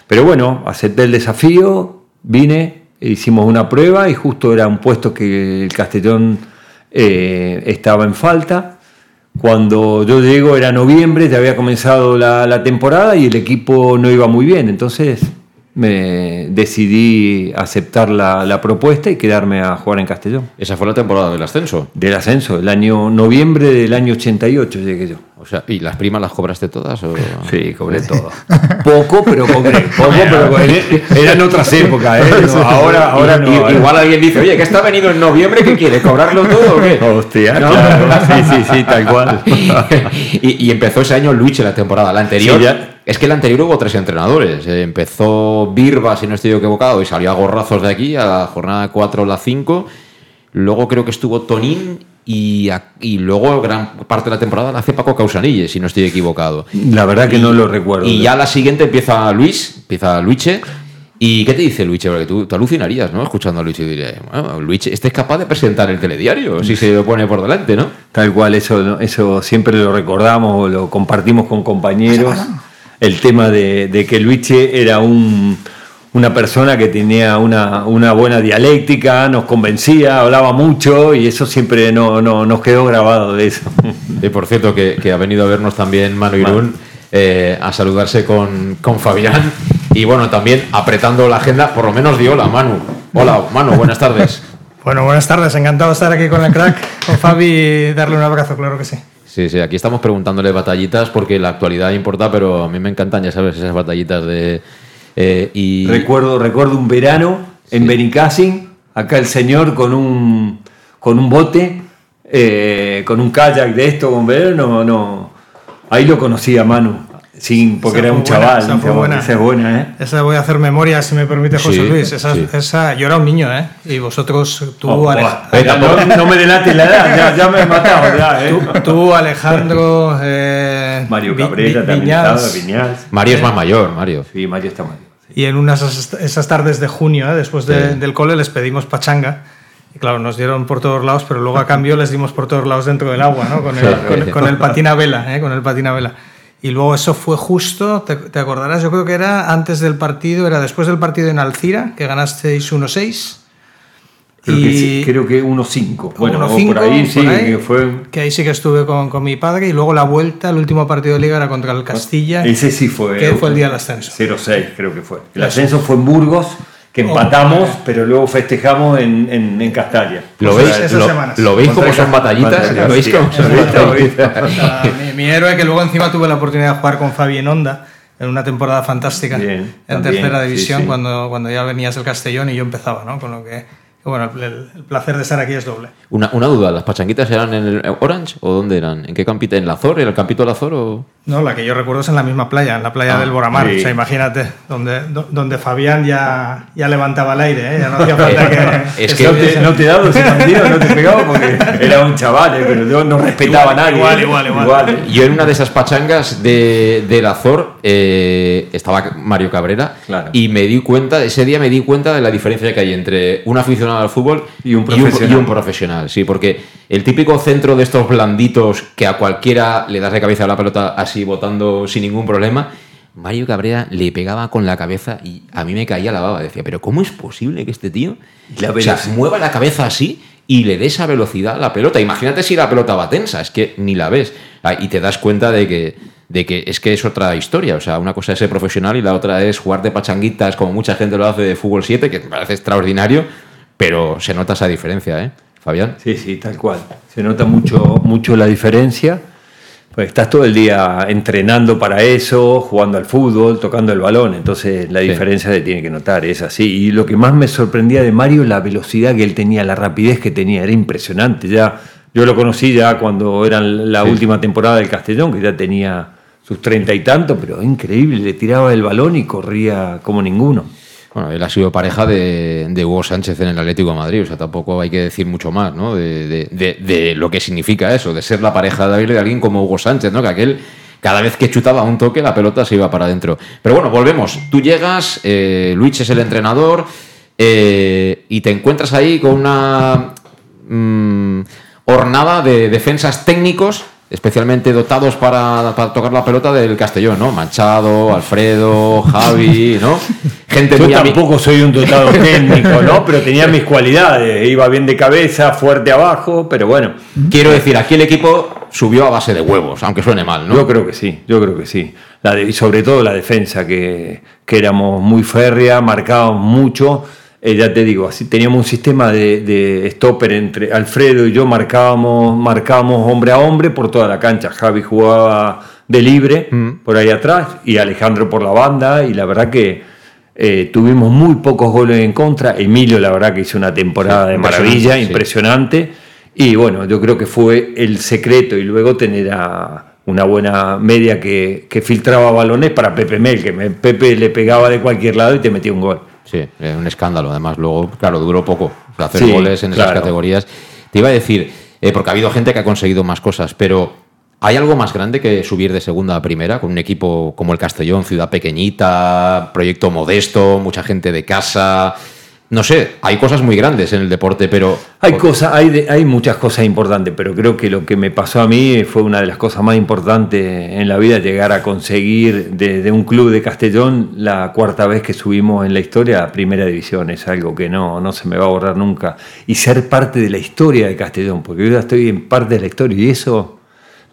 Pero bueno, acepté el desafío, vine, hicimos una prueba y justo era un puesto que el Castellón eh, estaba en falta. Cuando yo llego era noviembre, ya había comenzado la, la temporada y el equipo no iba muy bien. Entonces me decidí aceptar la, la propuesta y quedarme a jugar en Castellón. Esa fue la temporada del ascenso. Del ascenso, el año noviembre del año 88 llegué yo. O sea, ¿y las primas las cobraste todas? O... Sí, cobré todo. Poco, pero cobré. [laughs] Poco, pero cobré. Eran otras épocas, ¿eh? No, ahora, ahora no. ahora- Igual alguien dice, oye, que está venido en noviembre, ¿qué quiere? ¿Cobrarlo todo o qué? Hostia, ¿No? claro. Sí, sí, sí, tal cual. [laughs] y, y empezó ese año en la temporada. La anterior. Sí, ya. Es que la anterior hubo tres entrenadores. Eh, empezó Birba, si no estoy equivocado, y salió a gorrazos de aquí, a la jornada 4 o la 5. Luego creo que estuvo Tonín y, a- y luego gran parte de la temporada la hace Paco Causanille, si no estoy equivocado. La verdad que no lo recuerdo. Y ya la siguiente empieza Luis, empieza Luiche. ¿Y qué te dice Luiche? Porque tú, tú alucinarías, ¿no? Escuchando a Luiche y dirías, bueno, Luiche, este es capaz de presentar el telediario, si se lo pone por delante, ¿no? Tal cual, eso, eso siempre lo recordamos, lo compartimos con compañeros. El tema de, de que Luiche era un, una persona que tenía una, una buena dialéctica, nos convencía, hablaba mucho y eso siempre no, no- nos quedó grabado de eso. Y por cierto, que, que ha venido a vernos también Manu Irún eh, a saludarse con, con Fabián. Y bueno, también apretando la agenda, por lo menos di hola, Manu. Hola, Manu, buenas tardes. Bueno, buenas tardes, encantado de estar aquí con el crack, con Fabi y darle un abrazo, claro que sí. Sí, sí, aquí estamos preguntándole batallitas porque la actualidad importa, pero a mí me encantan, ya sabes, esas batallitas de... eh, y Recuerdo, recuerdo un verano en Benicassin, acá el señor con un, con un bote, eh, con un kayak de esto, con no, no. Ahí lo conocí a Manu, sin, porque Esa era un buena, chaval. esa fue buena. esa es buena, ¿eh? Esa voy a hacer memoria, si me permite José Sí, Luis. Esa, sí. esa- yo era un niño, ¿eh? Y vosotros, tú, Oh, Ale- buah, venga, no- no me delates la edad, ya- ya me he matado, ya, [laughs] ¿eh? Tú, tú, Alejandro, eh, Mario Cabrera Vi- también Viñals. estaba, Viñals. Mario es más mayor, Mario. Sí, Mario está mayor. Y en unas esas tardes de junio, ¿eh? después de, del cole, les pedimos pachanga. Y claro, nos dieron por todos lados, pero luego a cambio les dimos por todos lados dentro del agua, ¿no? Con el, con, con el patina vela, ¿eh? Con el patina vela. Y luego eso fue justo, te, te, acordarás, yo creo que era antes del partido, era después del partido en Alcira, que ganasteis 1-6. Creo, y... que sí, creo que 1-5. Bueno, 1 -5, por ahí sí, por ahí, que fue. Que ahí sí que estuve con, con, mi padre. Y luego la vuelta, el último partido de liga era contra el Castilla. Ese sí fue. Que fue el día del ascenso. 0-6, creo que fue. El ascenso fue en Burgos que empatamos, oh, pero luego festejamos en, en, en Castalia. ¿Lo veis, lo, ¿lo veis como son batallitas? ¿Lo veis como son batallitas? [laughs] mi, mi, héroe, que luego encima tuve la oportunidad de jugar con Fabi en Onda, en una temporada fantástica, Bien, en también, tercera división, sí, sí. Cuando, cuando ya venías el Castellón y yo empezaba, ¿no? Con lo que bueno, el, el, placer de estar aquí es doble. Una, una, duda, ¿las pachanguitas eran en el Orange o dónde eran? ¿En qué campito? ¿En la Azor? ¿En el campito de la Azor o...? No, la que yo recuerdo es en la misma playa, en la playa ah, del Boramar. Sí. O sea, imagínate, donde, donde Fabián ya, ya levantaba el aire, ¿eh? ya no hacía [laughs] falta que... es que, no, te, no te daba ese bandido, no te pegaba porque [laughs] era un chaval, ¿eh? pero yo no respetaba igual, a nadie. Igual, igual, igual, igual. Yo en una de esas pachangas de, del Azor eh, estaba Mario Cabrera claro. y me di cuenta, ese día me di cuenta de la diferencia que hay entre un aficionado al fútbol y un profesional. Y un, y un profesional, sí, porque el típico centro de estos blanditos que a cualquiera le das de cabeza a la pelota así botando sin ningún problema, Mario Cabrera le pegaba con la cabeza y a mí me caía la baba. Decía, pero ¿cómo es posible que este tío la o sea, mueva la cabeza así y le dé esa velocidad a la pelota? Imagínate si la pelota va tensa, es que ni la ves. Ah, y te das cuenta de que, de que es que es otra historia. O sea, una cosa es ser profesional y la otra es jugar de pachanguitas, como mucha gente lo hace de fútbol 7, que me parece extraordinario, pero se nota esa diferencia, ¿eh? Fabián. Sí, sí, tal cual. Se nota mucho, mucho la diferencia. Pues estás todo el día entrenando para eso, jugando al fútbol, tocando el balón, entonces la diferencia se tiene que notar, es así. Y lo que más me sorprendía de Mario, la velocidad que él tenía, la rapidez que tenía, era impresionante. Ya, yo lo conocí ya cuando era la sí. última temporada del Castellón, que ya tenía sus treinta y tanto, pero increíble, le tiraba el balón y corría como ninguno. Bueno, él ha sido pareja de, Hugo Sánchez en el Atlético de Madrid, o sea, tampoco hay que decir mucho más, ¿no? De, lo que significa eso, de ser la pareja de alguien como Hugo Sánchez, ¿no? Que aquel, cada vez que chutaba un toque, la pelota se iba para adentro. Pero bueno, volvemos. Tú llegas, eh, Luis es el entrenador, eh, y te encuentras ahí con una mmm, hornada de defensas técnicos especialmente dotados para, para, tocar la pelota del Castellón, ¿no? Manchado, Alfredo, Javi, ¿no? [laughs] Gente Yo tampoco soy un dotado [laughs] técnico, ¿no? Pero tenía mis cualidades, iba bien de cabeza, fuerte abajo, pero bueno. Quiero decir, aquí el equipo subió a base de huevos, aunque suene mal, ¿no? Yo creo que sí, yo creo que sí. La de, y sobre todo la defensa, que, que éramos muy férrea, marcábamos mucho eh, ya te digo, así teníamos un sistema de, de, stopper entre Alfredo y yo, marcábamos, marcábamos hombre a hombre por toda la cancha. Javi jugaba de libre mm. por ahí atrás y Alejandro por la banda y la verdad que eh, tuvimos muy pocos goles en contra. Emilio la verdad que hizo una temporada sí, de maravilla, sí. impresionante. Y bueno, yo creo que fue el secreto y luego tener a una buena media que, que filtraba balones para Pepe Mel, que me, Pepe le pegaba de cualquier lado y te metía un gol. Sí, es un escándalo. Además, luego, claro, duró poco hacer sí, goles en esas categorías. Te iba a decir, eh, porque ha habido gente que ha conseguido más cosas, pero ¿hay algo más grande que subir de segunda a primera con un equipo como el Castellón, ciudad pequeñita, proyecto modesto, mucha gente de casa? No sé, hay cosas muy grandes en el deporte, pero... Hay, cosas, hay, de, hay muchas cosas importantes, pero creo que lo que me pasó a mí fue una de las cosas más importantes en la vida, llegar a conseguir desde de un club de Castellón la cuarta vez que subimos en la historia a Primera División. Es algo que no, no se me va a borrar nunca. Y ser parte de la historia de Castellón, porque yo ya estoy en parte de la historia y eso,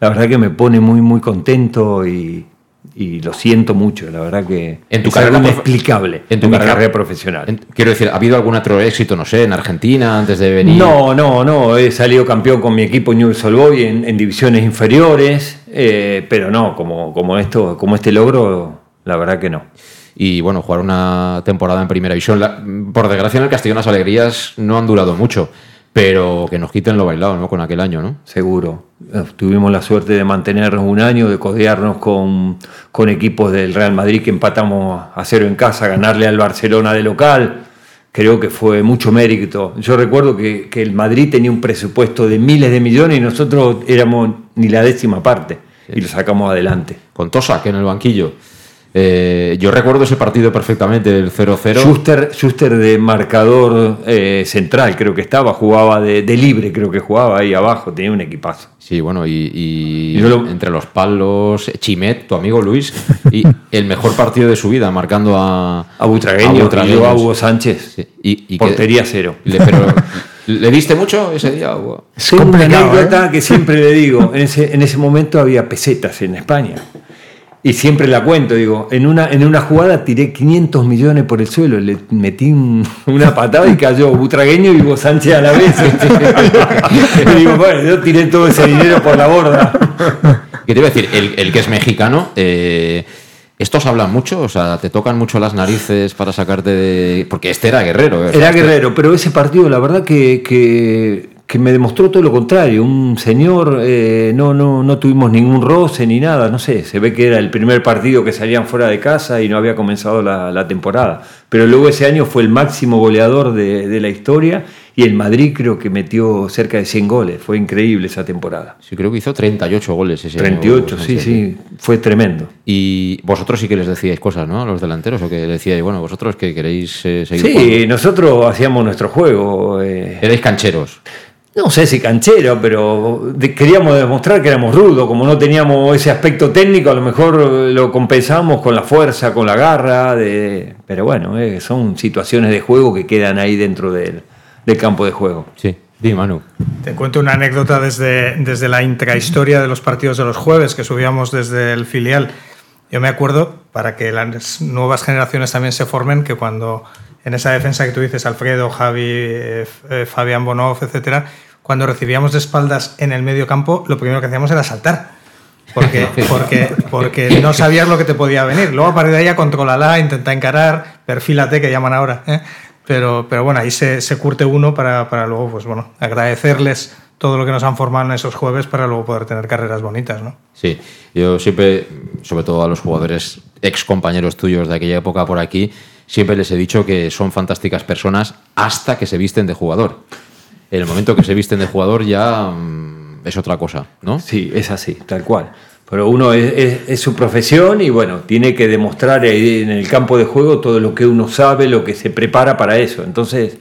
la verdad que me pone muy, muy contento y, y lo siento mucho, la verdad que en tu es carrera algo inexplicable en tu en carrera, carrera, profesional. En, quiero decir, ¿ha habido algún otro éxito, no sé, en Argentina antes de venir? No, no, no, he salido campeón con mi equipo Newell's Old en, en, divisiones inferiores, eh, pero no, como, como, esto, como este logro, la verdad que no. Y bueno, jugar una temporada en primera división, la, por desgracia en el Castellón las alegrías no han durado mucho pero que nos quiten lo bailado, ¿no? Con aquel año, ¿no? Seguro. Tuvimos la suerte de mantenernos un año, de codearnos con, con equipos del Real Madrid que empatamos a cero en casa, ganarle al Barcelona de local. Creo que fue mucho mérito. Yo recuerdo que, que el Madrid tenía un presupuesto de miles de millones y nosotros éramos ni la décima parte sí. y lo sacamos adelante. Con Tosa, que en el banquillo. Eh, yo recuerdo ese partido perfectamente, el 0-0. Schuster, Schuster de marcador eh, central, creo que estaba, jugaba de, de, libre, creo que jugaba ahí abajo, tenía un equipazo. Sí, bueno, y, y, y lo... entre los palos, Chimet, tu amigo Luis, y el mejor partido de su vida, marcando a, a Butragueño, a, Butragueño, a Hugo Sánchez. Sí. Y, y Portería que, cero. Le, pero, ¿Le diste mucho ese día? Hugo? Sí, una anécdota ¿eh? que siempre le digo, en ese, en ese momento había pesetas en España. Y siempre la cuento, digo, en una, en una jugada tiré 500 millones por el suelo, le metí un, una patada y cayó Butragueño y Hugo Sánchez a la vez. [laughs] y digo, bueno, yo tiré todo ese dinero por la borda. ¿Qué te iba a decir? El, el que es mexicano, eh, ¿estos hablan mucho? O sea, ¿te tocan mucho las narices para sacarte de...? Porque este era guerrero. ¿eh? Era guerrero, pero ese partido, la verdad que... que que me demostró todo lo contrario. Un señor, eh, no, no, no tuvimos ningún roce ni nada, no sé, se ve que era el primer partido que salían fuera de casa y no había comenzado la, la temporada. Pero luego ese año fue el máximo goleador de, de, la historia y el Madrid creo que metió cerca de 100 goles, fue increíble esa temporada. Sí, creo que hizo 38 goles ese 38, año. 38, sí, sí, fue tremendo. Y vosotros sí que les decíais cosas, ¿no? A los delanteros, o que decíais, bueno, vosotros que queréis eh, seguir Sí, jugando? nosotros hacíamos nuestro juego. Eh. Erais cancheros no sé si canchero, pero queríamos demostrar que éramos rudos, como no teníamos ese aspecto técnico, a lo mejor lo compensamos con la fuerza, con la garra, de, pero bueno, eh, son situaciones de juego que quedan ahí dentro del, del campo de juego. Sí. Di, Manu. Te cuento una anécdota desde, desde la intrahistoria de los partidos de los jueves que subíamos desde el filial. Yo me acuerdo, para que las nuevas generaciones también se formen, que cuando en esa defensa que tú dices, Alfredo, Javi, eh, eh, Fabián Bonov, etcétera, cuando recibíamos de espaldas en el medio campo, lo primero que hacíamos era saltar. Porque, [laughs] porque, porque no sabías lo que te podía venir. Luego a partir de ahí ya controlala, intenta encarar, perfílate, que llaman ahora. ¿eh? Pero, pero bueno, ahí se, se curte uno para, para, luego, pues bueno, agradecerles todo lo que nos han formado en esos jueves para luego poder tener carreras bonitas, ¿no? Sí, yo siempre, sobre todo a los jugadores ex compañeros tuyos de aquella época por aquí, siempre les he dicho que son fantásticas personas hasta que se visten de jugador en el momento que se visten de jugador ya mmm, es otra cosa, ¿no? Sí, es así, tal cual. Pero uno es, es, es, su profesión y bueno, tiene que demostrar en el campo de juego todo lo que uno sabe, lo que se prepara para eso. Entonces,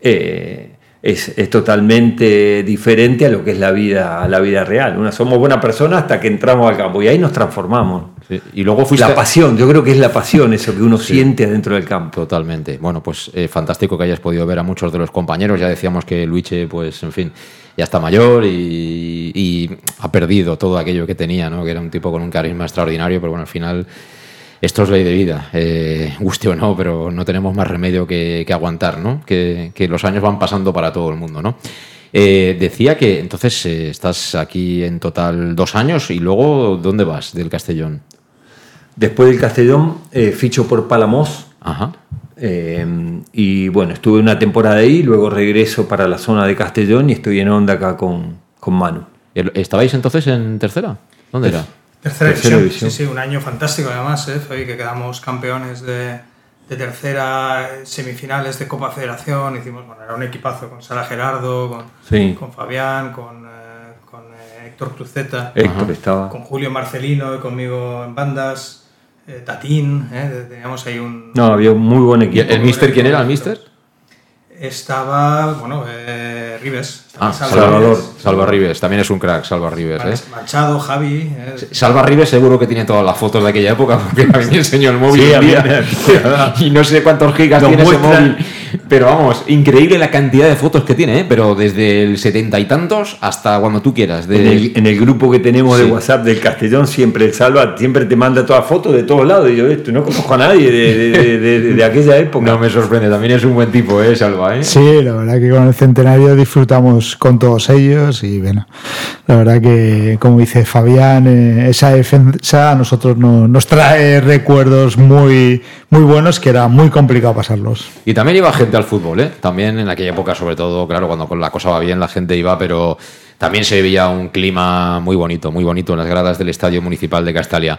eh, es, es, totalmente diferente a lo que es la vida, la vida real. Una, somos buena persona hasta que entramos al campo y ahí nos transformamos. Sí. Y luego fuiste... La pasión, yo creo que es la pasión, eso que uno sí. siente adentro del campo. Totalmente. Bueno, pues eh, fantástico que hayas podido ver a muchos de los compañeros. Ya decíamos que Luiche, pues, en fin, ya está mayor y, y ha perdido todo aquello que tenía, ¿no? Que era un tipo con un carisma extraordinario, pero bueno, al final esto es ley de vida, eh, guste o no, pero no tenemos más remedio que, que aguantar, ¿no? Que, que, los años van pasando para todo el mundo, ¿no? Eh, decía que entonces eh, estás aquí en total dos años y luego, ¿dónde vas del Castellón? Después del Castellón, eh, ficho por Palamos. Ajá. y bueno, estuve una temporada ahí, luego regreso para la zona de Castellón y estoy en onda acá con, con Manu. ¿Estabais entonces en tercera? ¿Dónde era? Tercera, tercera división. división. Sí, sí, un año fantástico además, ¿eh? Fue que quedamos campeones de, de, tercera, semifinales de Copa Federación, hicimos, bueno, era un equipazo con Sara Gerardo, con, sí. con Fabián, con, eh, con eh, Héctor Cruzeta, Héctor estaba. con Julio Marcelino y conmigo en bandas, eh, Tatín, teníamos ahí un... No, había un muy buen equipo. ¿El mister quién era, el mister? Estaba, bueno, eh, Rives. Ah, Salvador. Salva Rives, también es un crack, Salva Rives. ¿eh? Machado, Javi. Eh. Salva Rives seguro que tiene todas las fotos de aquella época, porque a mí me enseñó el móvil. Sí, un día, [laughs] y no sé cuántos gigas tiene muestra. ese móvil. Pero vamos, increíble la cantidad de fotos que tiene, ¿eh? pero desde el setenta y tantos hasta cuando tú quieras. De... En, el, en, el, grupo que tenemos sí. de WhatsApp del Castellón, siempre el Salva siempre te manda todas fotos de todos lados. Y yo, esto no conozco a nadie de, de, de, de, aquella época. No me sorprende, también es un buen tipo, ¿eh, Salva? ¿Eh? Sí, la verdad que con el centenario disfrutamos con todos ellos y bueno, la verdad que, como dice Fabián, eh, esa defensa a nosotros no, nos trae recuerdos muy, muy buenos que era muy complicado pasarlos. Y también iba gente al fútbol, ¿eh? También en aquella época, sobre todo, claro, cuando la cosa va bien, la gente iba, pero también se veía un clima muy bonito, muy bonito en las gradas del Estadio Municipal de Castalia.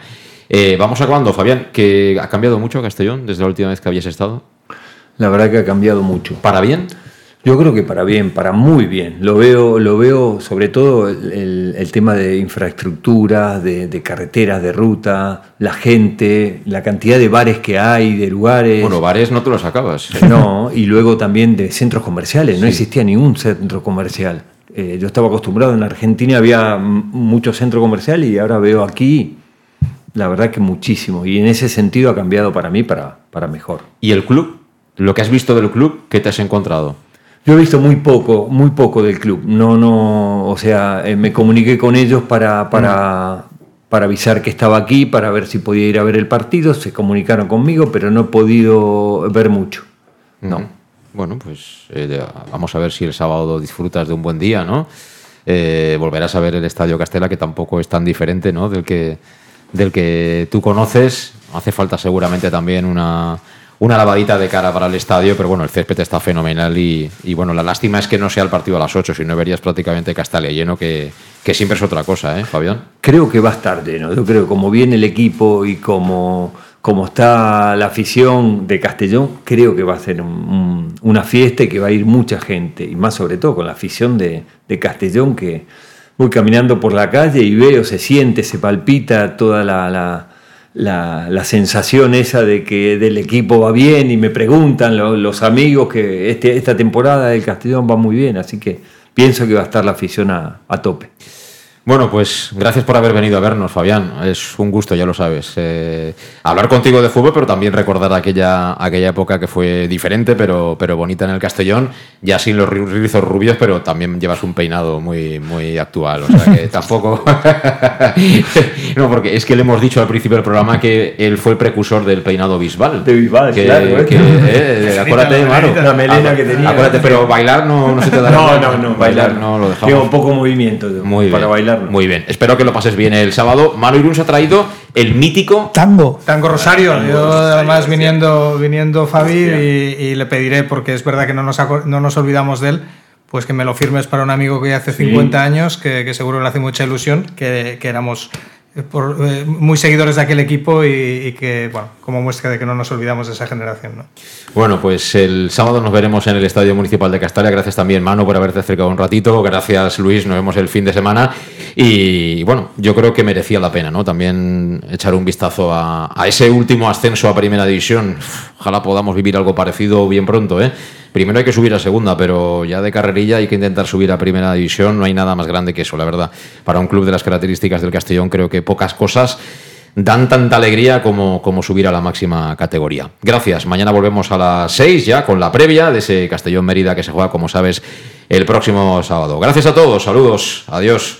Eh, vamos acabando, Fabián, que ha cambiado mucho Castellón desde la última vez que habías estado. La verdad que ha cambiado mucho. ¿Para bien? Yo creo que para bien, para muy bien. Lo veo, lo veo sobre todo el, el tema de infraestructuras, de, de, carreteras, de ruta, la gente, la cantidad de bares que hay, de lugares. Bueno, bares no te los acabas. [laughs] No, y luego también de centros comerciales. No existía ningún centro comercial. Eh, yo estaba acostumbrado, en Argentina había muchos centros comerciales y ahora veo aquí, la verdad que muchísimo. Y en ese sentido ha cambiado para mí para, para mejor. ¿Y el club? Lo que has visto del club, ¿qué te has encontrado? Yo he visto muy poco, muy poco del club. No, no, o sea, eh, me comuniqué con ellos para, para, para avisar que estaba aquí, para ver si podía ir a ver el partido. Se comunicaron conmigo, pero no he podido ver mucho. No. Bueno, pues eh, vamos a ver si el sábado disfrutas de un buen día, ¿no? Eh, volverás a ver el Estadio Castela, que tampoco es tan diferente, ¿no? Del que, del que tú conoces. Hace falta seguramente también una una lavadita de cara para el estadio, pero bueno, el césped está fenomenal y, bueno, la lástima es que no sea el partido a las 8, si no verías prácticamente Castalia lleno, que, que siempre es otra cosa, ¿eh, Fabián? Creo que va a estar lleno, yo creo como viene el equipo y como, como está la afición de Castellón, creo que va a ser una fiesta y que va a ir mucha gente, y más sobre todo con la afición de, de Castellón, que voy caminando por la calle y veo, se siente, se palpita toda la, la la, la, sensación esa de que del equipo va bien y me preguntan los amigos que este, esta temporada el Castellón va muy bien, así que pienso que va a estar la afición a, a tope. Bueno, pues gracias por haber venido a vernos, Fabián. Es un gusto, ya lo sabes. Eh, hablar contigo de fútbol, pero también recordar aquella, aquella época que fue diferente, pero, pero bonita en el Castellón, ya sin los rizos rubios, pero también llevas un peinado muy, muy actual. O sea que [laughs] tampoco. [laughs] no, porque es que le hemos dicho al principio del programa que él fue el precursor del peinado Bisbal. De Bisbal, que, claro. ¿eh? Que, eh, [laughs] acuérdate, Maro. La melena que tenía. Acuérdate, pero bailar no, no se te da No, no, no, bailar no lo dejamos. Llevo poco movimiento muy para bien, bailar. Muy bien. Espero que lo pases bien el sábado. Manu Irún se ha traído el mítico tango. Tango Rosario. Yo además viniendo, viniendo Fabi y, y, le pediré, porque es verdad que no nos, no nos olvidamos de él, pues que me lo firmes para un amigo que hace 50 sí. años, que, que, seguro le hace mucha ilusión, que, que éramos por, eh, muy seguidores de aquel equipo y, que, bueno, como muestra de que no nos olvidamos de esa generación. ¿no? Bueno, pues el sábado nos veremos en el Estadio Municipal de Castalia. Gracias también, Manu, por haberte acercado un ratito. Gracias, Luis. Nos vemos el fin de semana. Y bueno, yo creo que merecía la pena, ¿no? También echar un vistazo a, a ese último ascenso a Primera División. Ojalá podamos vivir algo parecido bien pronto, ¿eh? Primero hay que subir a segunda, pero ya de carrerilla hay que intentar subir a primera división. No hay nada más grande que eso, la verdad. Para un club de las características del Castellón, creo que pocas cosas dan tanta alegría como, como subir a la máxima categoría. Gracias. Mañana volvemos a las 6 ya con la previa de ese Castellón Mérida que se juega, como sabes, el próximo sábado. Gracias a todos. Saludos. Adiós.